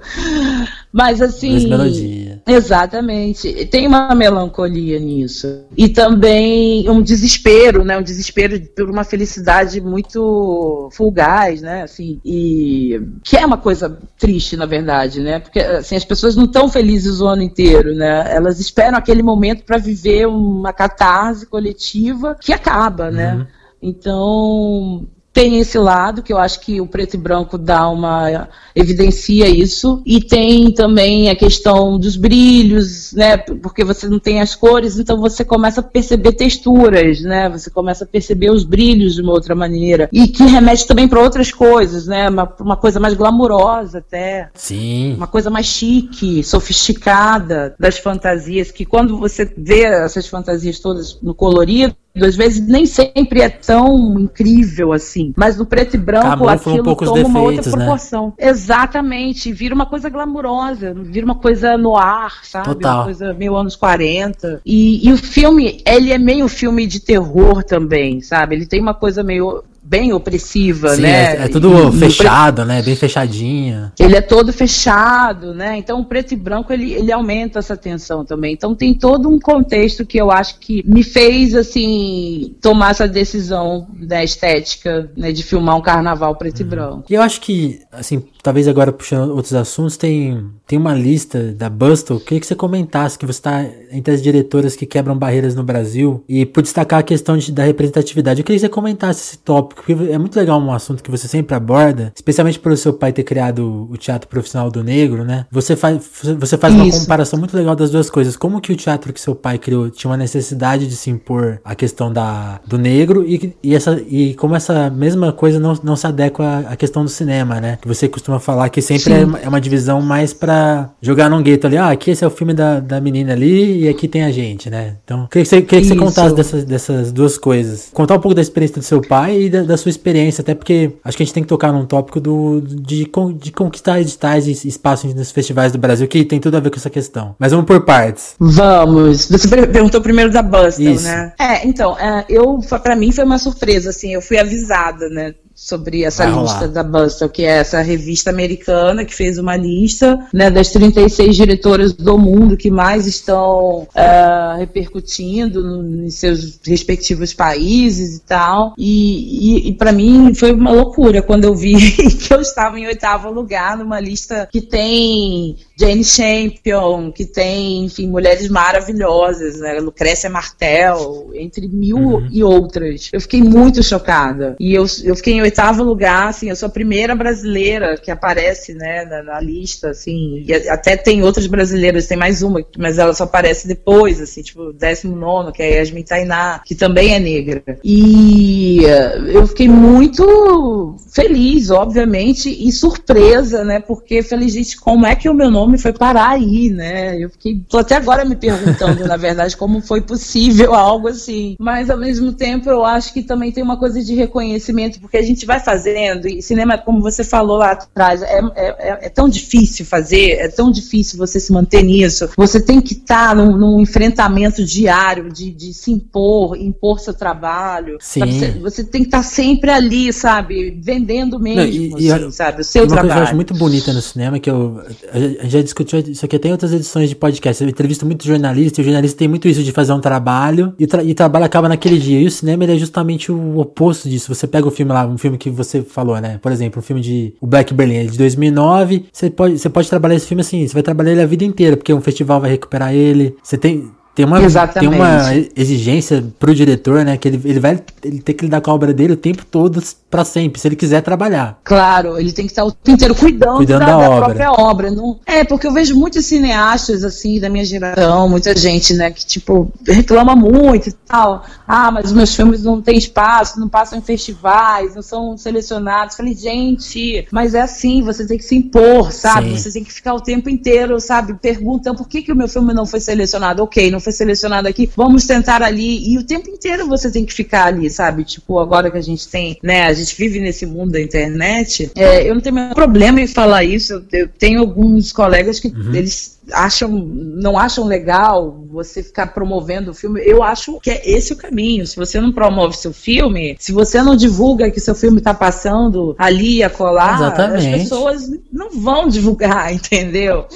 Mas assim. Exatamente. Tem uma melancolia nisso. E também um desespero, né? Um desespero por uma felicidade muito fugaz, né? Assim, e que é uma coisa triste, na verdade, né? Porque assim, as pessoas não estão felizes o ano inteiro, né? Elas esperam aquele momento para viver uma catarse coletiva que acaba, né? uhum. né? Então, tem esse lado que eu acho que o preto e branco dá uma evidencia isso e tem também a questão dos brilhos, né? Porque você não tem as cores, então você começa a perceber texturas, né? Você começa a perceber os brilhos de uma outra maneira e que remete também para outras coisas, né? Uma, uma coisa mais glamurosa até, sim, uma coisa mais chique, sofisticada das fantasias que quando você vê essas fantasias todas no colorido às vezes nem sempre é tão incrível assim. Mas no preto e branco Acabou aquilo um toma defeitos, uma outra né? proporção. Né? Exatamente. Vira uma coisa glamurosa, vira uma coisa no ar, sabe? Total. Uma coisa meio anos 40. E, e o filme, ele é meio filme de terror também, sabe? Ele tem uma coisa meio bem opressiva, Sim, né? É, é tudo e, fechado, né? Bem fechadinha. Ele é todo fechado, né? Então o preto e branco ele, ele aumenta essa tensão também. Então tem todo um contexto que eu acho que me fez assim tomar essa decisão da estética, né, de filmar um carnaval preto uhum. e branco. E eu acho que assim talvez agora puxando outros assuntos, tem, tem uma lista da Bustle. Queria que você comentasse que você está entre as diretoras que quebram barreiras no Brasil e por destacar a questão de, da representatividade. Eu queria que você comentasse esse tópico, porque é muito legal um assunto que você sempre aborda, especialmente pelo seu pai ter criado o teatro profissional do negro, né? Você faz, você faz uma comparação muito legal das duas coisas. Como que o teatro que seu pai criou tinha uma necessidade de se impor a questão da, do negro e, e, essa, e como essa mesma coisa não, não se adequa à questão do cinema, né? Que você costuma falar que sempre é, é, uma divisão mais pra jogar num gueto ali. Ah, aqui esse é o filme da, da menina ali e aqui tem a gente, né? Então, queria que você, queria que você contasse dessas, dessas duas coisas. Contar um pouco da experiência do seu pai e da, da, sua experiência, até porque acho que a gente tem que tocar num tópico do, de, de conquistar editais e espaços nos festivais do Brasil, que tem tudo a ver com essa questão. Mas vamos por partes. Vamos. Você perguntou primeiro da Bustle, né? É, então, é, eu, para mim foi uma surpresa, assim, eu fui avisada, né? Sobre essa Vai lista rolar. da Bustle, que é essa revista americana que fez uma lista né, das 36 diretoras do mundo que mais estão uh, repercutindo no, em seus respectivos países e tal. E, e, e para mim foi uma loucura quando eu vi que eu estava em oitavo lugar numa lista que tem Jane Champion, que tem, enfim, mulheres maravilhosas, né? Lucrécia Martel, entre mil uhum. e outras. Eu fiquei muito chocada. E eu, eu fiquei em oitavo lugar, assim, eu sou a primeira brasileira que aparece, né, na, na lista, assim, e até tem outras brasileiras, tem mais uma, mas ela só aparece depois, assim, tipo, décimo nono, que é Yasmin Tainá, que também é negra. E uh, eu fiquei muito feliz, obviamente, e surpresa, né, porque falei, gente, como é que o meu nome nome foi parar aí, né? Eu fiquei, tô até agora me perguntando, na verdade, como foi possível algo assim. Mas ao mesmo tempo eu acho que também tem uma coisa de reconhecimento, porque a gente vai fazendo, e cinema, como você falou lá atrás, é, é, é, é tão difícil fazer, é tão difícil você se manter nisso. Você tem que estar tá num, num, enfrentamento diário de, de, se impor, impor seu trabalho. Sim. Você, você, tem que estar tá sempre ali, sabe? Vendendo mesmo, Não, e, assim, e, sabe? O seu uma trabalho. Uma coisa que eu acho muito bonita no cinema, que eu, a gente já discutiu isso aqui até em outras edições de podcast. Eu entrevisto muito jornalista, e o jornalista tem muito isso de fazer um trabalho e, tra e o trabalho acaba naquele dia. E o cinema é justamente o oposto disso. Você pega o filme lá, um filme que você falou, né? Por exemplo, um filme de O Black Berlin, é de 2009. Você pode, você pode trabalhar esse filme assim, você vai trabalhar ele a vida inteira, porque um festival vai recuperar ele. Você tem tem uma, tem uma exigência pro diretor, né? Que ele, ele vai ele ter que lidar com a obra dele o tempo todo para sempre, se ele quiser trabalhar. Claro, ele tem que estar o tempo inteiro cuidando, cuidando da, da, da própria obra. Não... É, porque eu vejo muitos cineastas, assim, da minha geração, muita gente, né, que, tipo, reclama muito e tal. Ah, mas os meus filmes não têm espaço, não passam em festivais, não são selecionados. Falei, gente, mas é assim, você tem que se impor, sabe? Sim. Você tem que ficar o tempo inteiro, sabe, perguntando por que, que o meu filme não foi selecionado. Ok, não foi selecionado aqui, vamos tentar ali. E o tempo inteiro você tem que ficar ali, sabe? Tipo, agora que a gente tem, né? A gente vive nesse mundo da internet, é, eu não tenho problema em falar isso. Eu, eu tenho alguns colegas que uhum. eles acham, não acham legal você ficar promovendo o filme. Eu acho que é esse o caminho. Se você não promove seu filme, se você não divulga que seu filme está passando ali a colar, Exatamente. as pessoas não vão divulgar, entendeu?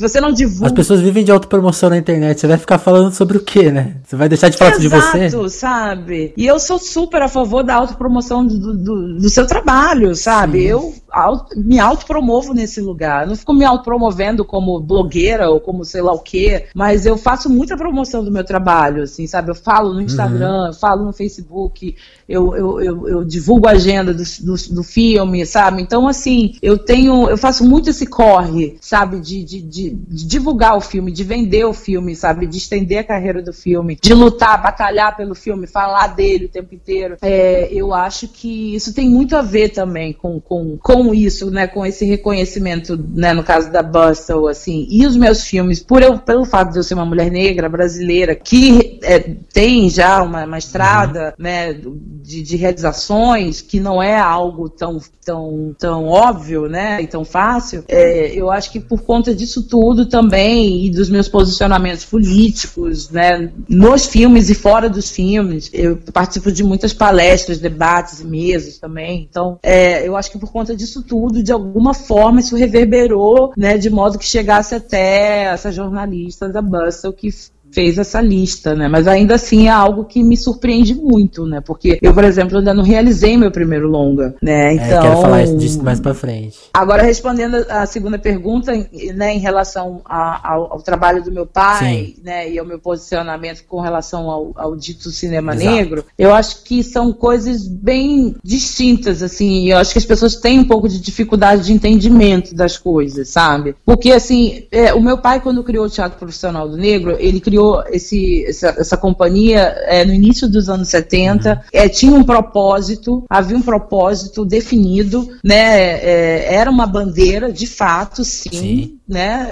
Se você não divulga. As pessoas vivem de autopromoção na internet. Você vai ficar falando sobre o quê, né? Você vai deixar de falar Exato, de você? Exato, sabe? E eu sou super a favor da autopromoção do, do, do seu trabalho, sabe? Sim. Eu auto, me autopromovo nesse lugar. Eu não fico me autopromovendo como blogueira ou como sei lá o quê, mas eu faço muita promoção do meu trabalho, assim, sabe? Eu falo no Instagram, uhum. eu falo no Facebook, eu, eu, eu, eu divulgo a agenda do, do, do, filme, sabe? Então, assim, eu tenho, eu faço muito esse corre, sabe? de, de, de de, divulgar o filme, de vender o filme, sabe? De estender a carreira do filme, de lutar, batalhar pelo filme, falar dele o tempo inteiro. É, eu acho que isso tem muito a ver também com, com, com isso, né? Com esse reconhecimento, né? No caso da Bustle, assim. E os meus filmes, por eu, pelo fato de eu ser uma mulher negra, brasileira, que é, tem já uma, uma estrada, uhum. né? De, de realizações, que não é algo tão, tão, tão óbvio, né? E tão fácil. É, eu acho que por conta disso tudo, também e dos meus posicionamentos políticos, né, nos filmes e fora dos filmes. Eu participo de muitas palestras, debates e mesas também. Então, é, eu acho que por conta disso tudo, de alguma forma, isso reverberou, né, de modo que chegasse até essa jornalista da Bustle que fez essa lista, né? Mas ainda assim é algo que me surpreende muito, né? Porque eu, por exemplo, ainda não realizei meu primeiro longa, né? Então, é, quero falar disso mais para frente. Agora respondendo a segunda pergunta, né, em relação a, ao, ao, trabalho do meu pai, Sim. né, e ao meu posicionamento com relação ao, ao dito cinema Exato. negro, eu acho que são coisas bem distintas, assim. E eu acho que as pessoas têm um pouco de dificuldade de entendimento das coisas, sabe? Porque assim, é, o meu pai quando criou o Teatro Profissional do Negro, ele criou criou esse, essa, essa companhia é, no início dos anos 70, uhum. é, tinha um propósito, havia um propósito definido, né? É, era uma bandeira, de fato, sim, sim. né?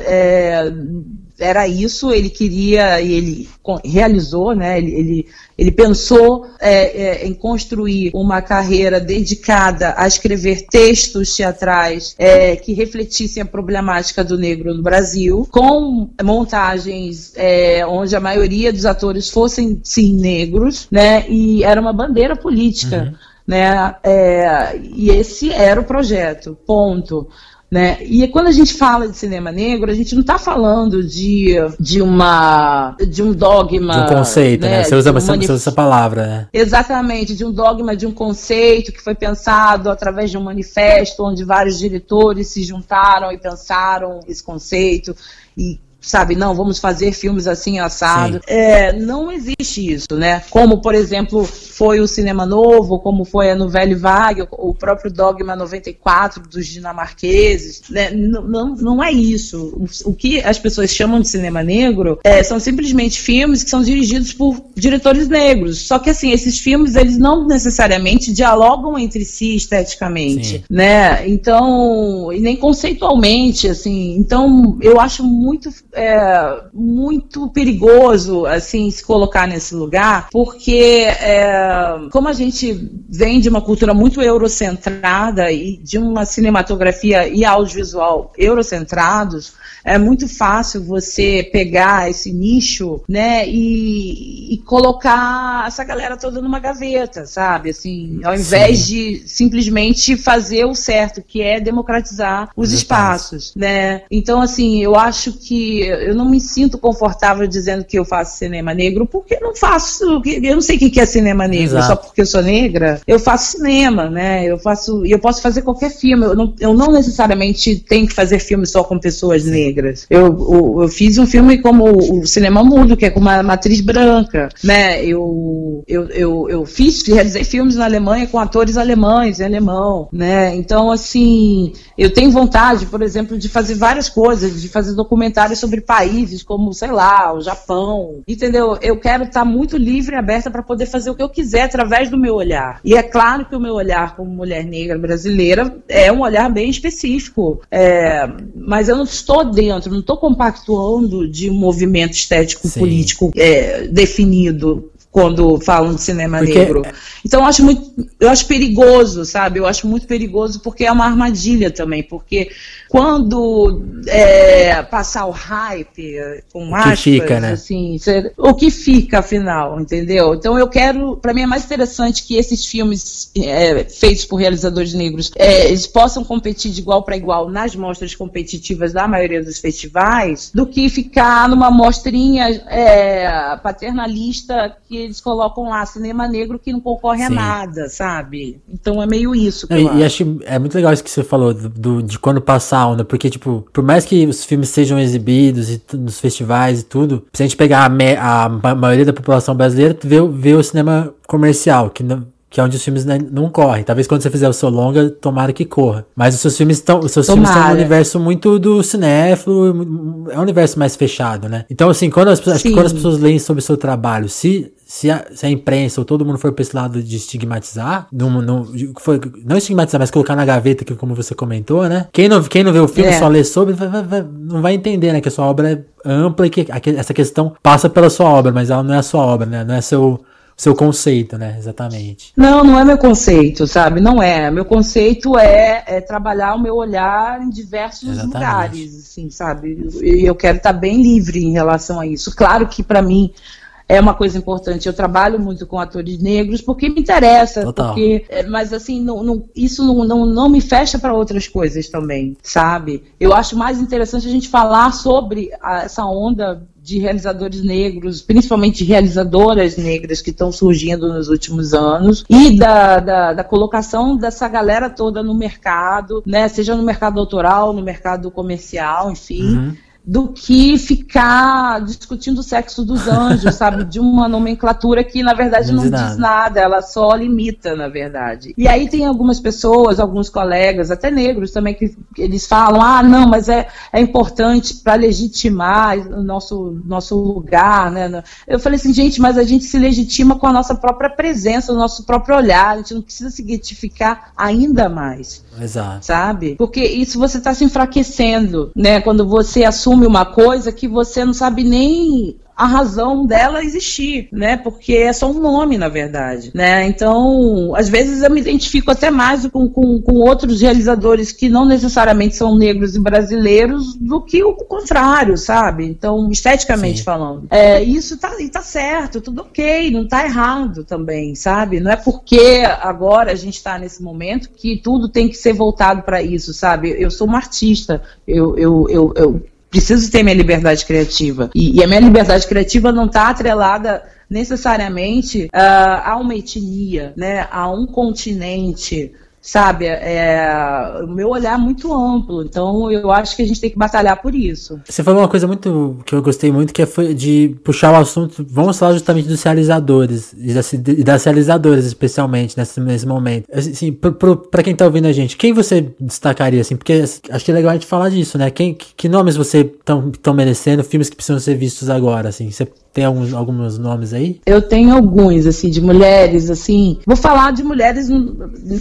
Era isso, ele queria e ele realizou, né? Ele, ele, ele pensou é, é, em construir uma carreira dedicada a escrever textos teatrais é, que refletissem a problemática do negro no Brasil, com montagens é, onde a maioria dos atores fossem sim negros, né? E era uma bandeira política. Uhum. Né? É, e esse era o projeto, ponto. Né? E quando a gente fala de cinema negro, a gente não está falando de, de, uma, de um dogma. De um conceito, né? né? Você, usa, um você usa essa palavra, né? Exatamente, de um dogma, de um conceito que foi pensado através de um manifesto, onde vários diretores se juntaram e pensaram esse conceito e sabe, não, vamos fazer filmes assim assado. É, não existe isso, né? Como, por exemplo, foi o Cinema Novo, como foi a Novelle Vague, o próprio Dogma 94 dos dinamarqueses, né? Não, não, não é isso. O, que as pessoas chamam de cinema negro é, são simplesmente filmes que são dirigidos por diretores negros. Só que, assim, esses filmes, eles não necessariamente dialogam entre si esteticamente, Sim. né? Então, e nem conceitualmente, assim. Então, eu acho muito é, muito perigoso assim se colocar nesse lugar, porque é, como a gente vem de uma cultura muito eurocentrada e de uma cinematografia e audiovisual eurocentrados, é muito fácil você pegar esse nicho, né, e, e colocar essa galera toda numa gaveta, sabe? Assim, ao invés Sim. de simplesmente fazer o certo, que é democratizar os espaços, né? Então, assim, eu acho que eu não me sinto confortável dizendo que eu faço cinema negro, porque eu não faço, eu não sei o que é cinema negro, Exato. só porque eu sou negra. Eu faço cinema, né? Eu faço, eu posso fazer qualquer filme. Eu não, eu não necessariamente tenho que fazer filme só com pessoas negras negras. Eu, eu, fiz um filme como o Cinema Mudo, que é com uma matriz branca, né? Eu, eu, eu, eu fiz, realizei filmes na Alemanha com atores alemães, em alemão, né? Então, assim, eu tenho vontade, por exemplo, de fazer várias coisas, de fazer documentários sobre países como, sei lá, o Japão, entendeu? Eu quero estar muito livre e aberta para poder fazer o que eu quiser através do meu olhar. E é claro que o meu olhar como mulher negra brasileira é um olhar bem específico, é, mas eu não estou dentro, não estou compactuando de um movimento estético Sim. político é, definido quando falam de cinema porque... negro. Então eu acho muito, eu acho perigoso, sabe? Eu acho muito perigoso porque é uma armadilha também, porque quando é, passar o hype com o aspas, fica, né? assim, o que fica afinal, entendeu? Então eu quero, para mim é mais interessante que esses filmes é, feitos por realizadores negros, é, eles possam competir de igual para igual nas mostras competitivas da maioria dos festivais, do que ficar numa mostrinha paternalista que eles colocam lá cinema negro que não concorre Sim. a nada, sabe? Então é meio isso. Que e, e acho é muito legal isso que você falou do, do de quando passar essa onda, porque, tipo, por mais que os filmes sejam exibidos e, nos festivais e tudo, se a gente pegar a, me, a maioria da população brasileira, vê, vê o cinema comercial, que não, que é onde os filmes não correm. Talvez quando você fizer o seu longa, tomara que corra. Mas os seus filmes estão, os seus tomara. filmes estão no universo muito do cinéfilo, é um universo mais fechado, né? Então assim, quando as, acho que quando as pessoas leem sobre o seu trabalho, se se a, se a, imprensa ou todo mundo for pra esse lado de estigmatizar, não, não, foi, não estigmatizar, mas colocar na gaveta, que como você comentou, né? Quem não, quem não vê o filme, é. só lê sobre, vai, vai, não vai entender, né? Que a sua obra é ampla e que essa questão passa pela sua obra, mas ela não é a sua obra, né? Não é seu, seu conceito, né? Exatamente. Não, não é meu conceito, sabe? Não é. Meu conceito é, é trabalhar o meu olhar em diversos Exatamente. lugares, assim, sabe? E eu quero estar bem livre em relação a isso. Claro que para mim é uma coisa importante. Eu trabalho muito com atores negros porque me interessa, Total. porque, é, mas assim, não, não, isso não, não, não me fecha para outras coisas também, sabe? Eu acho mais interessante a gente falar sobre a, essa onda de realizadores negros, principalmente realizadoras negras que estão surgindo nos últimos anos, e da, da, da, colocação dessa galera toda no mercado, né? Seja no mercado autoral, no mercado comercial, enfim. Uhum do que ficar discutindo o sexo dos anjos, sabe? De uma nomenclatura que, na verdade, não, não diz, nada. nada. ela só limita, na verdade. E aí tem algumas pessoas, alguns colegas, até negros também, que, eles falam: ah, não, mas é, é importante para legitimar o nosso, nosso lugar, né? Eu falei assim, gente, mas a gente se legitima com a nossa própria presença, o nosso próprio olhar, a gente não precisa se identificar ainda mais. Exato. Sabe? Porque isso você está se enfraquecendo, né? Quando você assume uma coisa que você não sabe nem a razão dela existir, né? Porque é só um nome, na verdade, né? Então, às vezes eu me identifico até mais com, com, com outros realizadores que não necessariamente são negros e brasileiros do que o contrário, sabe? Então, esteticamente Sim. falando. É, isso tá, tá certo, tudo ok, não tá errado também, sabe? Não é porque agora a gente está nesse momento que tudo tem que ser voltado para isso, sabe? Eu sou uma artista, eu, eu, eu, eu preciso ter minha liberdade criativa. E, e a minha liberdade criativa não está atrelada necessariamente uh, a uma etnia, né, a um continente sabe? É, o meu olhar é muito amplo, então eu acho que a gente tem que batalhar por isso. Você falou uma coisa muito que eu gostei muito, que foi de puxar o assunto, vamos falar justamente dos realizadores, e das, realizadoras especialmente nesse, nesse momento. Assim, para quem tá ouvindo a gente, quem você destacaria, assim, porque acho que é legal a gente falar disso, né? Quem, que nomes você estão merecendo, filmes que precisam ser vistos agora, assim, você tem alguns, alguns nomes aí? Eu tenho alguns, assim, de mulheres, assim. Vou falar de mulheres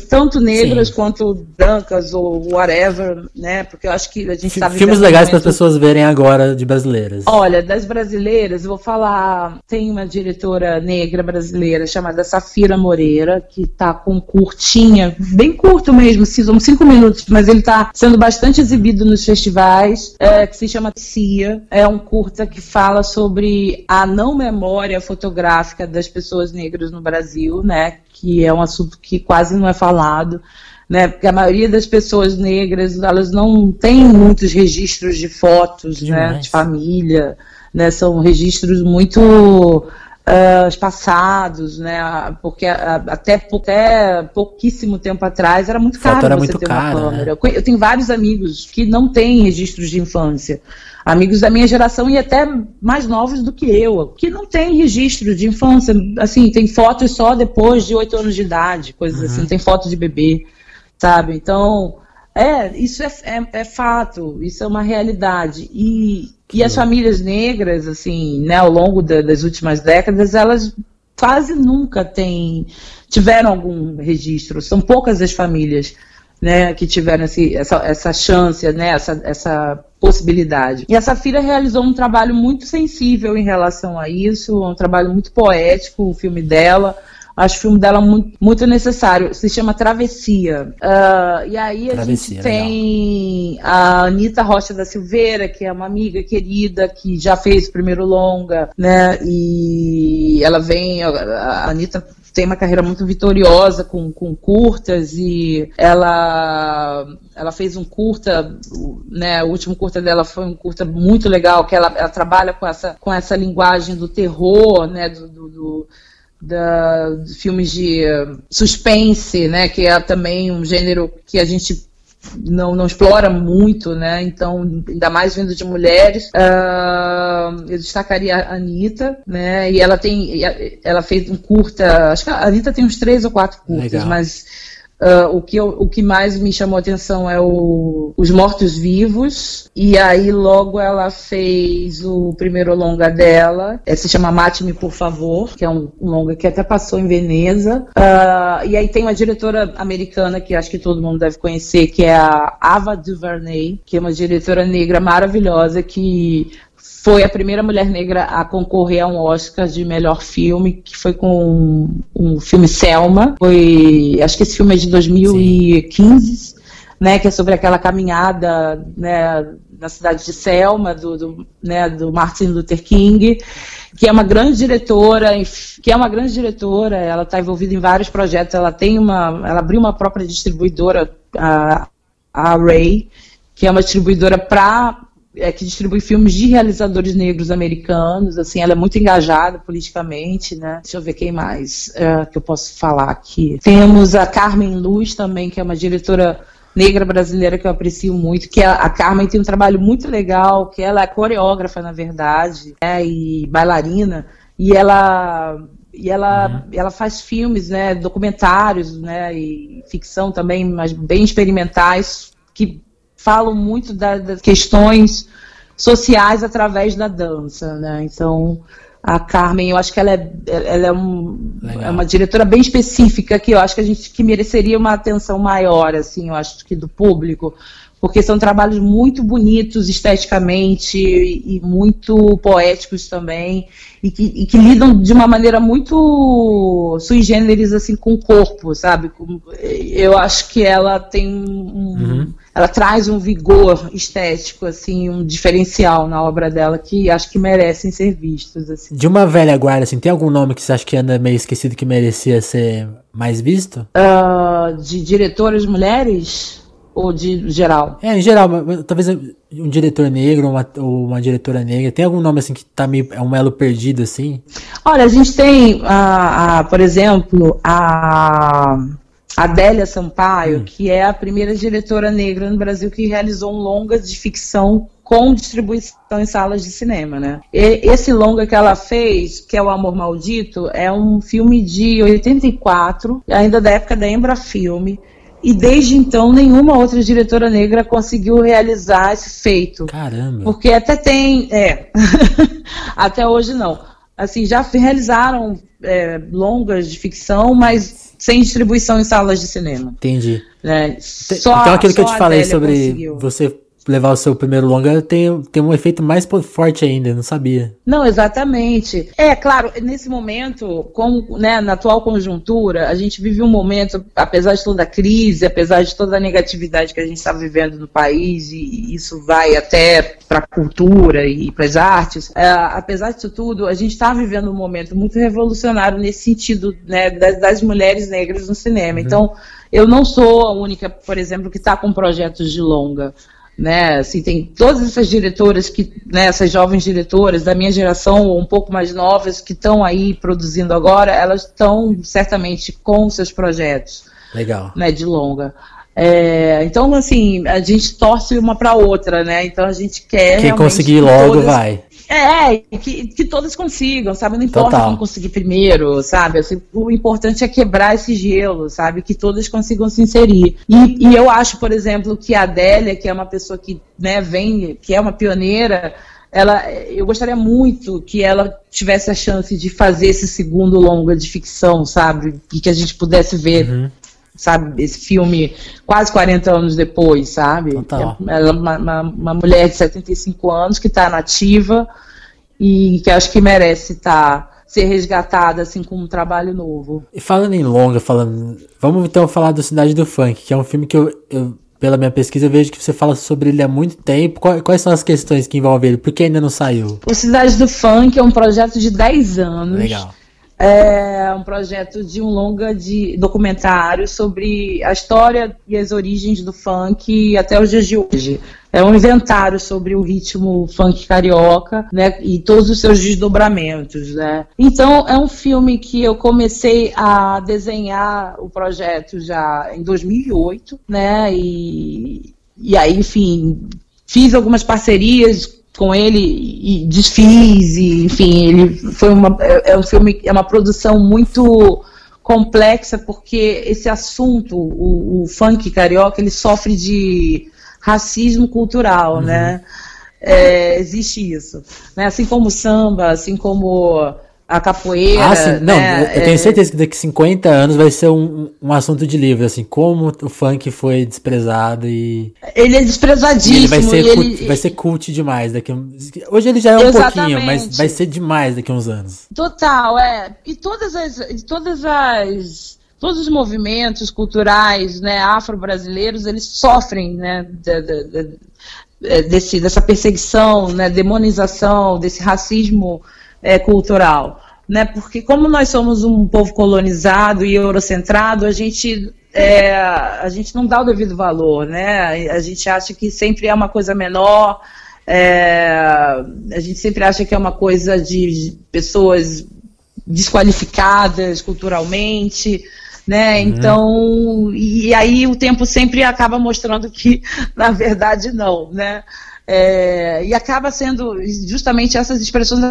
tanto negras Sim. quanto brancas ou whatever, né? Porque eu acho que a gente sabe. Filmes legais para as pessoas verem agora de brasileiras. Olha, das brasileiras, eu vou falar. Tem uma diretora negra brasileira chamada Safira Moreira, que tá com curtinha, bem curto mesmo, são cinco minutos, mas ele tá sendo bastante exibido nos festivais, é, que se chama Cia. É um curta que fala sobre a não memória fotográfica das pessoas negras no Brasil, né? Que é um assunto que quase não é falado. Né, porque a maioria das pessoas negras elas não têm muitos registros de fotos né, de família, né, são registros muito uh, espaçados, né, porque até, até pouquíssimo tempo atrás era muito caro era você muito ter uma câmera. Né? Eu tenho vários amigos que não têm registros de infância amigos da minha geração e até mais novos do que eu, que não tem registro de infância, assim, tem fotos só depois de oito anos de idade, coisas assim, uhum. assim, não tem foto de bebê, sabe? Então, É, isso é, é, é fato, isso é uma realidade. E, e as famílias negras, assim, né, ao longo da, das últimas décadas, elas quase nunca têm, tiveram algum registro. São poucas as famílias né, que tiveram esse, essa, essa chance, né, essa, essa possibilidade. E essa filha realizou um trabalho muito sensível em relação a isso, um trabalho muito poético, o filme dela. Acho o filme dela muito, muito necessário. Se chama Travessia. Uh, e aí a Travessia, gente tem legal. a Anitta Rocha da Silveira, que é uma amiga querida, que já fez o primeiro longa, né? E ela vem. A Anitta tem uma carreira muito vitoriosa com, com curtas e ela ela fez um curta, né, o último curta dela foi um curta muito legal, que ela, ela trabalha com essa, com essa linguagem do terror, né, do, do, do da, filmes de suspense, né, que é também um gênero que a gente não, não explora muito, né? Então, ainda mais vindo de mulheres. Uh, eu destacaria a Anitta, né? E ela tem. Ela fez um curta. Acho que a Anitta tem uns três ou quatro curtas, Legal. mas Uh, o, que eu, o que mais me chamou a atenção é o, Os Mortos-Vivos. E aí logo ela fez o primeiro longa dela. É, se chama Mate-me, por favor, que é um, um, longa que até passou em Veneza. Uh, e aí tem uma diretora americana que acho que todo mundo deve conhecer, que é a Ava DuVernay, que é uma diretora negra maravilhosa que foi a primeira mulher negra a concorrer a um Oscar de melhor filme, que foi com um, um filme Selma. Foi, acho que esse filme é de 2015, Sim. né, que é sobre aquela caminhada, né, na cidade de Selma, do, do, né, do Martin Luther King, que é uma grande diretora, que é uma grande diretora, ela está envolvida em vários projetos, ela tem uma, ela abriu uma própria distribuidora, a, a Ray, que é uma distribuidora para é, que distribui filmes de realizadores negros americanos, assim, ela é muito engajada politicamente, né? Deixa eu ver quem mais é, que eu posso falar aqui. Temos a Carmen Luz também, que é uma diretora negra brasileira que eu aprecio muito, que a, a Carmen tem um trabalho muito legal, que ela é coreógrafa, na verdade, né, e bailarina, e ela e ela, uhum. ela faz filmes, né, documentários, né, e ficção também, mas bem experimentais, que falam muito da, das questões sociais através da dança, né? Então, a Carmen, eu acho que ela é, ela é, um, é, uma diretora bem específica que eu acho que a gente que mereceria uma atenção maior, assim, eu acho que do público, porque são trabalhos muito bonitos esteticamente e, e muito poéticos também e que, e que, lidam de uma maneira muito sui generis assim com o corpo, sabe? Eu acho que ela tem um, uhum. Ela traz um vigor estético assim, um diferencial na obra dela que acho que merecem ser vistos assim. De uma velha guarda assim, tem algum nome que você acha que anda meio esquecido que merecia ser mais visto? Uh, de diretoras mulheres? Ou de geral? É, em geral, talvez um diretor negro ou uma, ou uma diretora negra. Tem algum nome assim que tá meio. É um elo perdido, assim? Olha, a gente tem, a por exemplo, a. Adélia Sampaio, hum. que é a primeira diretora negra no Brasil que realizou um longa de ficção com distribuição em salas de cinema, né? E esse longa que ela fez, que é o Amor Maldito, é um filme de 84, ainda da época da Embra Filme, e desde então nenhuma outra diretora negra conseguiu realizar esse feito. Caramba. Porque até tem, é, até hoje não. Assim, já realizaram é, longas de ficção, mas sem distribuição em salas de cinema. Entendi. É, só, então aquilo que eu te falei sobre conseguiu. você levar o seu primeiro longa tem, tem um efeito mais forte ainda, não sabia. Não, exatamente. É, claro, nesse momento, com, né, na atual conjuntura, a gente vive um momento, apesar de toda a crise, apesar de toda a negatividade que a gente está vivendo no país, e isso vai até para a cultura e para as artes, é, apesar disso tudo, a gente está vivendo um momento muito revolucionário nesse sentido né, das, das mulheres negras no cinema. Uhum. Então, eu não sou a única, por exemplo, que está com projetos de longa né? Assim, tem todas essas diretoras que, né, essas jovens diretoras da minha geração ou um pouco mais novas que estão aí produzindo agora, elas estão certamente com seus projetos. Legal. Né, de longa. É, então, assim, a gente torce uma para outra, né? Então a gente quer. Quem conseguir logo todas... vai. É, que, que todas consigam, sabe? Não importa Total. quem conseguir primeiro, sabe? O importante é quebrar esse gelo, sabe? Que todas consigam se inserir. E, e eu acho, por exemplo, que a Adélia, que é uma pessoa que né, vem, que é uma pioneira, ela, eu gostaria muito que ela tivesse a chance de fazer esse segundo longa de ficção, sabe? E que a gente pudesse ver uhum sabe, esse filme quase 40 anos depois, sabe? Total. Ela é uma, uma, uma mulher de 75 anos que está nativa e que acho que merece estar tá, ser resgatada assim com um trabalho novo. E falando em longa, falando, vamos então falar do Cidade do Funk, que é um filme que eu, eu pela minha pesquisa, eu vejo que você fala sobre ele há muito tempo. Quais, quais são as questões que envolvem ele? Por que ainda não saiu? O Cidade do Funk é um projeto de 10 anos. Legal é um projeto de um longa de documentário sobre a história e as origens do funk até os dias de hoje. É um inventário sobre o ritmo funk carioca, né, e todos os seus desdobramentos, né. Então é um filme que eu comecei a desenhar o projeto já em 2008, né, e e aí, enfim, fiz algumas parcerias com ele e desfiz, e, enfim, ele foi uma, é, é um filme, é uma produção muito complexa, porque esse assunto, o, o funk carioca, ele sofre de racismo cultural, uhum. né? É, existe isso. Né? Assim como o samba, assim como a capoeira. Ah, sim. Não, né? eu tenho é. certeza que daqui 50 anos vai ser um, um assunto de livro, assim, como o funk foi desprezado e. Ele é desprezadíssimo. Ele vai ser, cult, ele... vai ser cult demais daqui Hoje ele já é um Exatamente. pouquinho, mas vai ser demais daqui a uns anos. Total, é. E todas as. Todas as todos os movimentos culturais né, afro-brasileiros eles sofrem né, de, de, de, desse, dessa perseguição, né, demonização, desse racismo é, cultural. Né? Porque como nós somos um povo colonizado e eurocentrado, a gente, é, a gente não dá o devido valor, né? A gente acha que sempre é uma coisa menor, é, a gente sempre acha que é uma coisa de pessoas desqualificadas culturalmente, né? Uhum. Então, e aí o tempo sempre acaba mostrando que, na verdade, não, né? É, e acaba sendo justamente essas expressões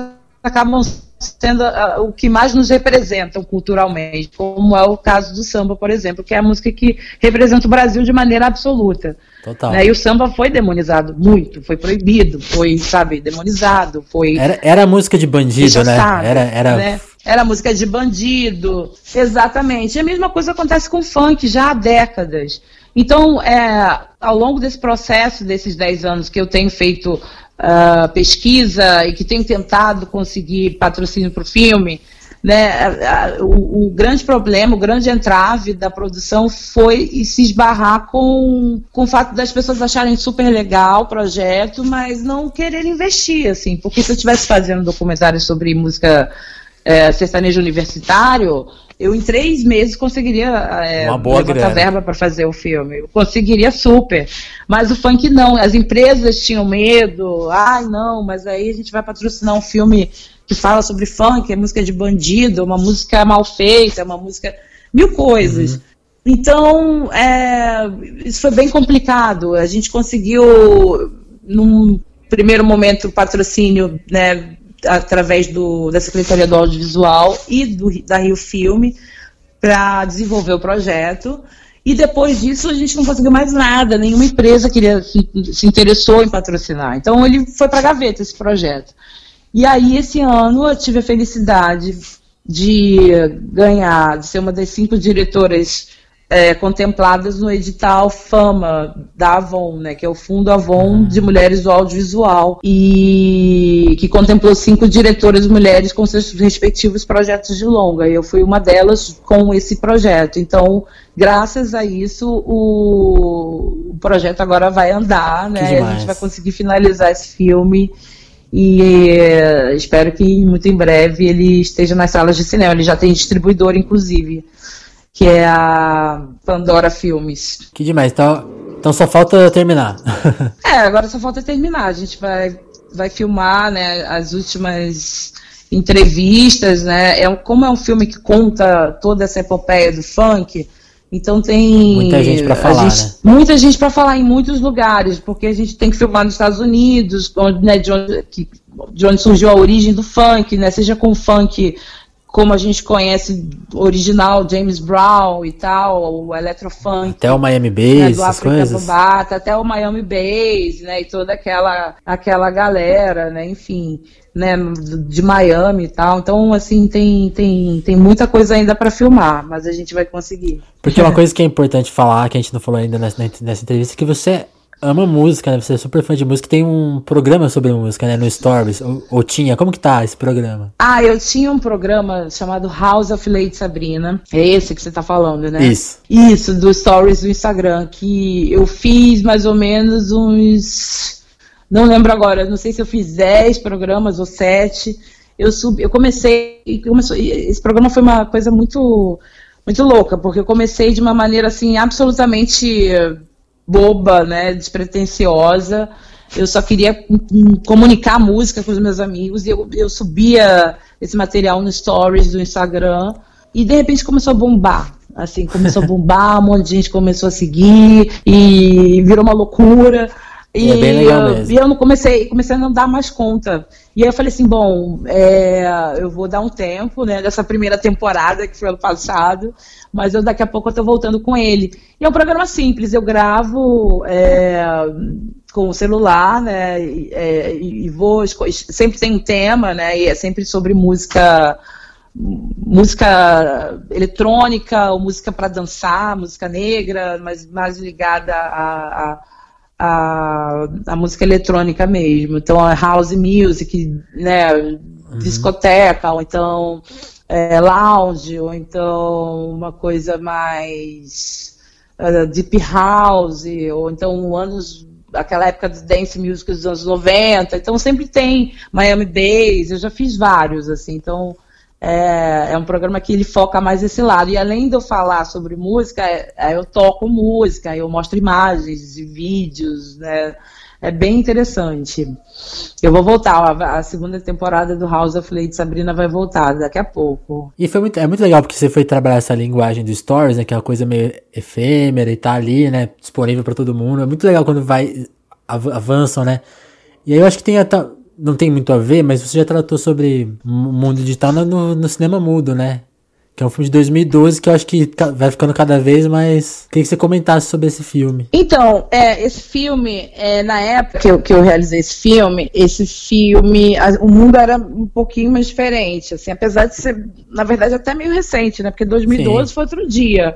acabam sendo uh, o que mais nos representam culturalmente, como é o caso do samba, por exemplo, que é a música que representa o Brasil de maneira absoluta. Total. Né? E o samba foi demonizado muito, foi proibido, foi, sabe, demonizado, foi... Era, era música de bandido, né? Era, era... Né? Era música de bandido, exatamente. E a mesma coisa acontece com o funk já há décadas. Então, é, ao longo desse processo, desses 10 anos que eu tenho feito uh, pesquisa e que tem tentado conseguir patrocínio para o filme, né, o, o, grande problema, o grande entrave da produção foi se esbarrar com, com o fato das pessoas acharem super legal o projeto, mas não quererem investir, assim, porque se eu estivesse fazendo um documentário sobre música é, sertanejo universitário, eu em três meses conseguiria é, Uma boa levantar verba para fazer o filme. Eu conseguiria super. Mas o funk não. As empresas tinham medo. Ai, não, mas aí a gente vai patrocinar um filme que fala sobre funk, é música de bandido, uma música mal feita, uma música. mil coisas. Uhum. Então, é, isso foi bem complicado. A gente conseguiu, num primeiro momento, patrocínio né, através do, da Secretaria do Audiovisual e do, da Rio Filme para desenvolver o projeto. E depois disso a gente não conseguiu mais nada, nenhuma empresa queria se, se interessou em patrocinar. Então ele foi para a gaveta esse projeto. E aí esse ano eu tive a felicidade de ganhar, de ser uma das cinco diretoras é, contempladas no edital Fama da Avon, né, que é o Fundo Avon uhum. de Mulheres do Audiovisual, e que contemplou cinco diretoras mulheres com seus respectivos projetos de longa. E eu fui uma delas com esse projeto. Então, graças a isso, o, o projeto agora vai andar, né? A gente vai conseguir finalizar esse filme e eh, espero que muito em breve ele esteja nas salas de cinema. Ele já tem distribuidor, inclusive que é a Pandora Filmes. Que demais, então, então só falta terminar. é, agora só falta terminar. A gente vai, vai filmar né, as últimas entrevistas, né? É, como é um filme que conta toda essa epopeia do funk, então tem muita gente para falar, gente, né? Muita gente para falar em muitos lugares, porque a gente tem que filmar nos Estados Unidos, onde, né, de onde, que, de onde surgiu a origem do funk, né? Seja com funk como a gente conhece original James Brown e tal, o electrofunk. Até o Miami Bass, né, do essas coisas. Bambata, até o Miami Bass, né, e toda aquela aquela galera, né, enfim, né, de Miami e tal. Então, assim, tem tem tem muita coisa ainda para filmar, mas a gente vai conseguir. Porque uma coisa que é importante falar, que a gente não falou ainda nessa, nessa entrevista, é que você ama música, né? Você é super fã de música. Tem um programa sobre música, né? No Stories. Ou, ou, tinha? Como que tá esse programa? Ah, eu tinha um programa chamado House of Lady Sabrina. É esse que você tá falando, né? Isso. Isso, do Stories do Instagram. Que eu fiz mais ou menos uns. Não lembro agora, não sei se eu fiz 10 programas ou 7. Eu, subi, eu comecei. Começou, esse programa foi uma coisa muito. Muito louca, porque eu comecei de uma maneira assim, absolutamente boba, né, despretensiosa. Eu só queria comunicar a música com os meus amigos e eu, eu subia esse material no stories do Instagram e de repente começou a bombar. Assim, começou a bombar, um monte de gente começou a seguir e virou uma loucura. E, é bem legal mesmo. e eu não comecei, comecei a não dar mais conta. E aí eu falei assim, bom, é, eu vou dar um tempo, né, dessa primeira temporada que foi ano passado, mas eu daqui a pouco eu tô voltando com ele. E é um programa simples, eu gravo é, com o celular, né, e, é, e vou, sempre tem um tema, né, e é sempre sobre música música eletrônica ou música para dançar, música negra, mas mais ligada a, a a, a música eletrônica mesmo. Então, a house music, né, uhum. discoteca, ou então é, lounge, ou então uma coisa mais uh, deep house, ou então anos aquela época do dance music dos anos 90, então sempre tem Miami Bass, eu já fiz vários, assim, então é, é, um programa que ele foca mais esse lado. E além de eu falar sobre música, é, é, eu toco música, eu mostro imagens e vídeos, né? É bem interessante. Eu vou voltar, a, segunda temporada do House of Lady Sabrina vai voltar daqui a pouco. E foi muito, é muito legal porque você foi trabalhar essa linguagem do stories, né? Que é uma coisa meio efêmera e tá ali, né? Disponível para todo mundo. É muito legal quando vai avançam, né? E aí eu acho que tem até não tem muito a ver, mas você já tratou sobre o mundo digital no, no cinema mudo, né? Que é um filme de 2012 que eu acho que vai ficando cada vez mais. Queria que você comentasse sobre esse filme. Então, é, esse filme, é, na época que eu, que eu realizei esse filme, esse filme, a, o mundo era um pouquinho mais diferente, assim, apesar de ser, na verdade, até meio recente, né? Porque 2012 Sim. foi outro dia.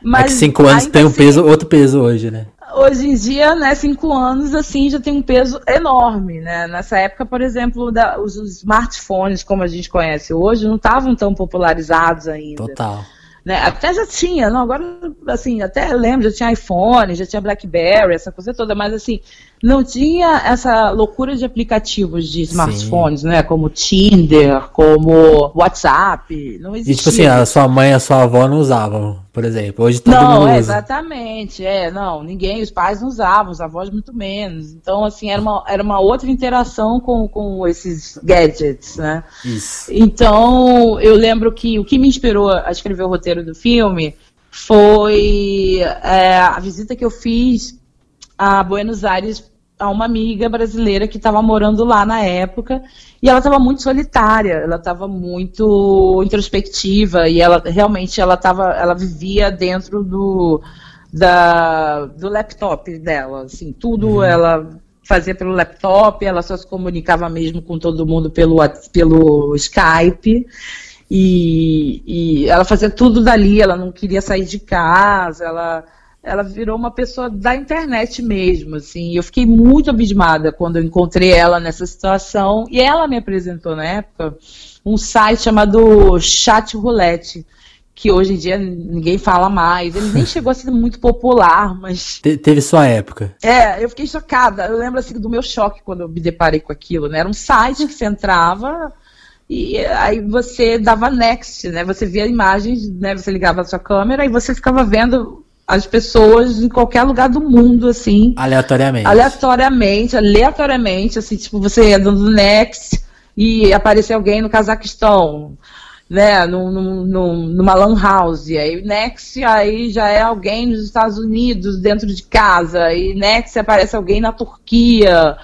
Mas é que cinco anos tem um assim, peso, outro peso hoje, né? Hoje em dia, né, cinco anos, assim, já tem um peso enorme, né? Nessa época, por exemplo, da, os, os smartphones, como a gente conhece hoje, não estavam tão popularizados ainda. Total. Né? Até já tinha, não, agora, assim, até lembro, já tinha iPhone, já tinha BlackBerry, essa coisa toda, mas assim, não tinha essa loucura de aplicativos de smartphones, Sim. né? Como Tinder, como WhatsApp. Não existia. E tipo assim, a sua mãe e a sua avó não usavam, por exemplo. Hoje todo não, mundo usa. exatamente. É, não, ninguém, os pais não usavam, os avós muito menos. Então, assim, era uma, era uma outra interação com, com esses gadgets, né? Isso. Então, eu lembro que o que me inspirou a escrever o roteiro do filme foi é, a visita que eu fiz a Buenos Aires a uma amiga brasileira que estava morando lá na época e ela estava muito solitária, ela estava muito introspectiva e ela realmente ela tava, ela vivia dentro do da, do laptop dela, assim, tudo uhum. ela fazia pelo laptop, ela só se comunicava mesmo com todo mundo pelo, pelo Skype. E, e ela fazia tudo dali, ela não queria sair de casa, ela ela virou uma pessoa da internet mesmo, assim. Eu fiquei muito abismada quando eu encontrei ela nessa situação e ela me apresentou na época um site chamado Chat Roulette, que hoje em dia ninguém fala mais. Ele nem chegou a ser muito popular, mas Te teve sua época. É, eu fiquei chocada. Eu lembro assim do meu choque quando eu me deparei com aquilo, né? Era um site que você entrava e aí você dava next, né? Você via imagens, né? Você ligava a sua câmera e você ficava vendo as pessoas em qualquer lugar do mundo, assim. Aleatoriamente. Aleatoriamente, aleatoriamente, assim, tipo, você ia dando next e aparecer alguém no Cazaquistão, né, num, num, numa lan house, aí next, aí já é alguém nos Estados Unidos, dentro de casa, e next aparece alguém na Turquia,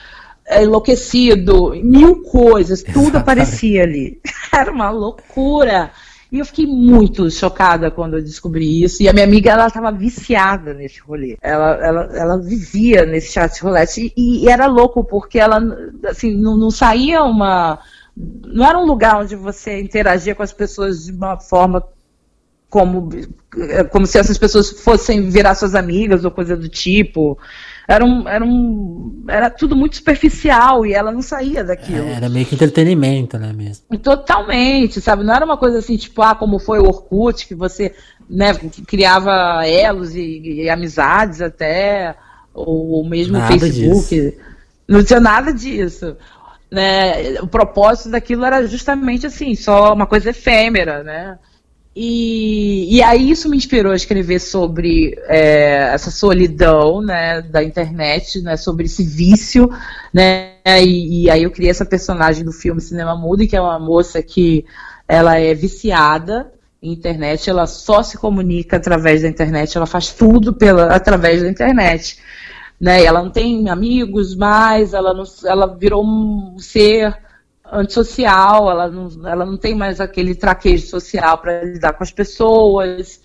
enlouquecido, mil coisas, tudo Exatamente. aparecia ali. Era uma loucura. E eu fiquei muito chocada quando eu descobri isso. E a minha amiga, ela estava viciada nesse rolê. Ela, ela, ela vivia nesse chat roulette. E, e era louco, porque ela, assim, não, não saía uma. Não era um lugar onde você interagia com as pessoas de uma forma como, como se essas pessoas fossem virar suas amigas ou coisa do tipo era, um, era, um, era tudo muito superficial e ela não saía daquilo. É, era meio que entretenimento, né, mesmo? Totalmente, sabe? Não era uma coisa assim, tipo, ah, como foi o Orkut, que você né, criava elos e, e amizades até, ou mesmo o Facebook. Disso. Não tinha nada disso. Né? O propósito daquilo era justamente assim, só uma coisa efêmera, né? E, e aí isso me inspirou a escrever sobre é, essa solidão né, da internet, né, sobre esse vício, né, e, e, aí eu criei essa personagem do filme Cinema Mudo, que é uma moça que ela é viciada em internet, ela só se comunica através da internet, ela faz tudo pela, através da internet. Né, ela não tem amigos mais, ela, não, ela virou um ser antissocial, ela não, ela não tem mais aquele traquejo social para lidar com as pessoas,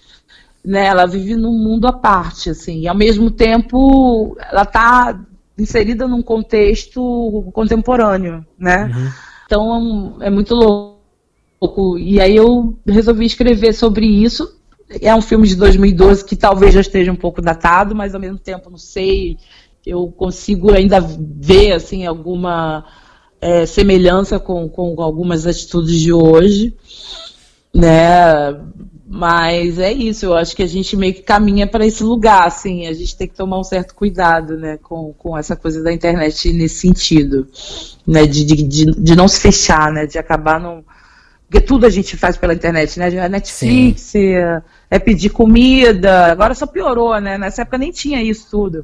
né? Ela vive num mundo à parte, assim, e ao mesmo tempo ela está inserida num contexto contemporâneo, né? Uhum. Então é muito louco. E aí eu resolvi escrever sobre isso. É um filme de 2012 que talvez já esteja um pouco datado, mas ao mesmo tempo não sei. Eu consigo ainda ver assim alguma é, semelhança com, com algumas atitudes de hoje, né? Mas é isso, eu acho que a gente meio que caminha para esse lugar, assim, a gente tem que tomar um certo cuidado, né, com, com essa coisa da internet nesse sentido, né, de, de, de, não se fechar, né, de acabar não... Porque tudo a gente faz pela internet, né, a Netflix, é, é pedir comida, agora só piorou, né, nessa época nem tinha isso tudo.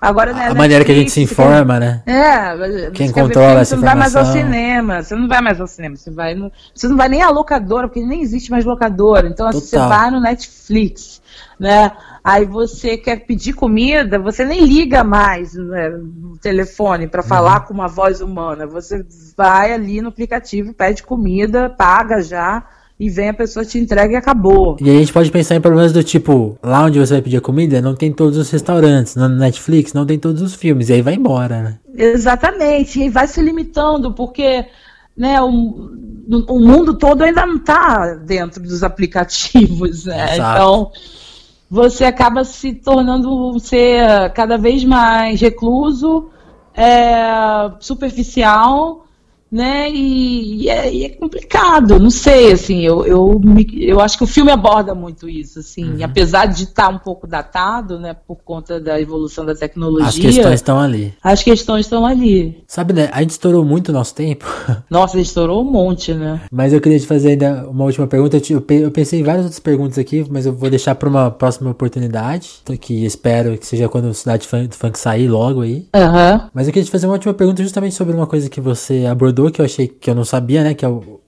Agora, né, a maneira que a gente se informa, né? É, quem controla essa Você não vai mais ao cinema, você não vai mais ao cinema, você vai no, você não vai nem à locadora, porque nem existe mais locadora. Então assim, você vai no Netflix, né? Aí você quer pedir comida, você nem liga mais né, no telefone para falar uhum. com uma voz humana. Você vai ali no aplicativo, pede comida, paga já e vem a pessoa te entrega e acabou. E a gente pode pensar em problemas do tipo, lá onde você vai pedir a comida, não tem todos os restaurantes, no Netflix não tem todos os filmes, e aí vai embora, né? Exatamente, e vai se limitando, porque né, o, o mundo todo ainda não está dentro dos aplicativos, né? Exato. Então você acaba se tornando ser cada vez mais recluso, é, superficial né? E, e, é, e, é, complicado, não sei, assim, eu, eu, me, eu acho que o filme aborda muito isso, assim, uhum. apesar de estar um pouco datado, né, por conta da evolução da tecnologia. As questões estão ali. As questões estão ali. Sabe, né, a gente estourou muito o nosso tempo. Nossa, a gente estourou um monte, né? Mas eu queria te fazer ainda uma última pergunta, eu, eu pensei em várias outras perguntas aqui, mas eu vou deixar para uma próxima oportunidade, que espero que seja quando o Cidade Funk, Funk sair logo aí. Uhum. Mas eu queria te fazer uma última pergunta justamente sobre uma coisa que você abordou que eu achei que eu não sabia, né? Que é o,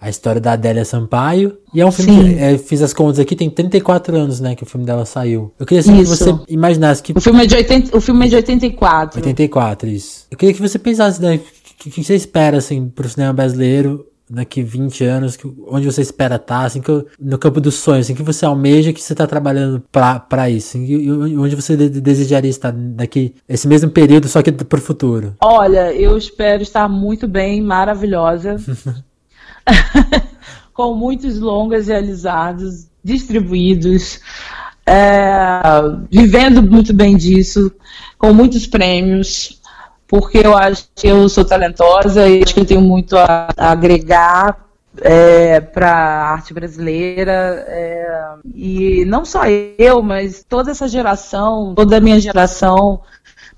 a história da Adélia Sampaio. E é um filme Sim. que é, fiz as contas aqui, tem 34 anos, né, que o filme dela saiu. Eu queria assim, que você imaginasse que. O filme é de, 80, o filme é de 84. 84, isso. Eu queria que você pensasse, né? O que, que você espera, assim, pro cinema brasileiro daqui 20 anos, que, onde você espera estar, tá, assim, que, no campo dos sonhos, assim, que você almeja, que você está trabalhando para isso, assim, e, onde você de, desejaria estar daqui, esse mesmo período, só que para o futuro? Olha, eu espero estar muito bem, maravilhosa, com muitos longas realizados, distribuídos, é, vivendo muito bem disso, com muitos prêmios, porque eu acho que eu sou talentosa e acho que eu tenho muito a, agregar é, para a arte brasileira é, e não só eu, mas toda essa geração, toda a minha geração,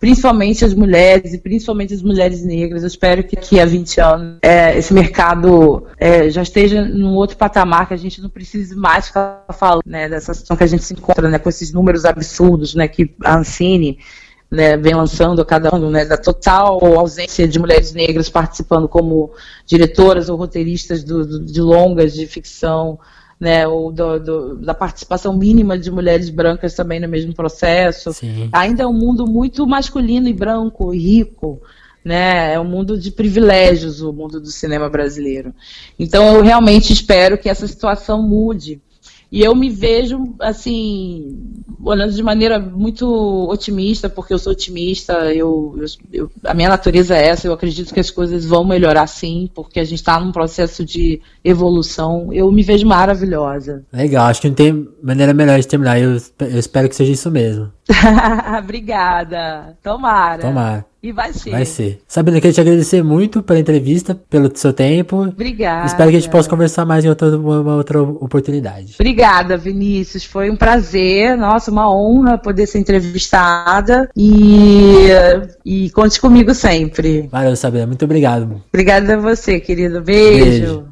principalmente as mulheres e principalmente as mulheres negras. Eu espero que daqui a 20 anos é, esse mercado é, já esteja num outro patamar, que a gente não precise mais ficar falando né, dessa situação que a gente se encontra né, com esses números absurdos né, que a Ancine né, vem lançando a cada ano, né, da total ausência de mulheres negras participando como diretoras ou roteiristas do, do, de longas de ficção, né, ou do, da participação mínima de mulheres brancas também no mesmo processo. Sim. Ainda é um mundo muito masculino e branco e rico, né? É um mundo de privilégios o mundo do cinema brasileiro. Então eu realmente espero que essa situação mude. E eu me vejo, assim, olhando de maneira muito otimista, porque eu sou otimista, eu, eu, a minha natureza é essa, eu acredito que as coisas vão melhorar sim, porque a gente está num processo de evolução. Eu me vejo maravilhosa. Legal, acho que não tem maneira melhor de terminar, eu, eu espero que seja isso mesmo. Obrigada. Tomara. Tomara. E vai ser. Vai ser. Sabrina, queria te agradecer muito pela entrevista, pelo seu tempo. Obrigada. Espero que a gente possa conversar mais em outra, uma outra oportunidade. Obrigada, Vinícius. Foi um prazer, nossa, uma honra poder ser entrevistada. E, e conte comigo sempre. Valeu, Sabrina. Muito obrigado. Obrigada a você, querido. Beijo. Beijo.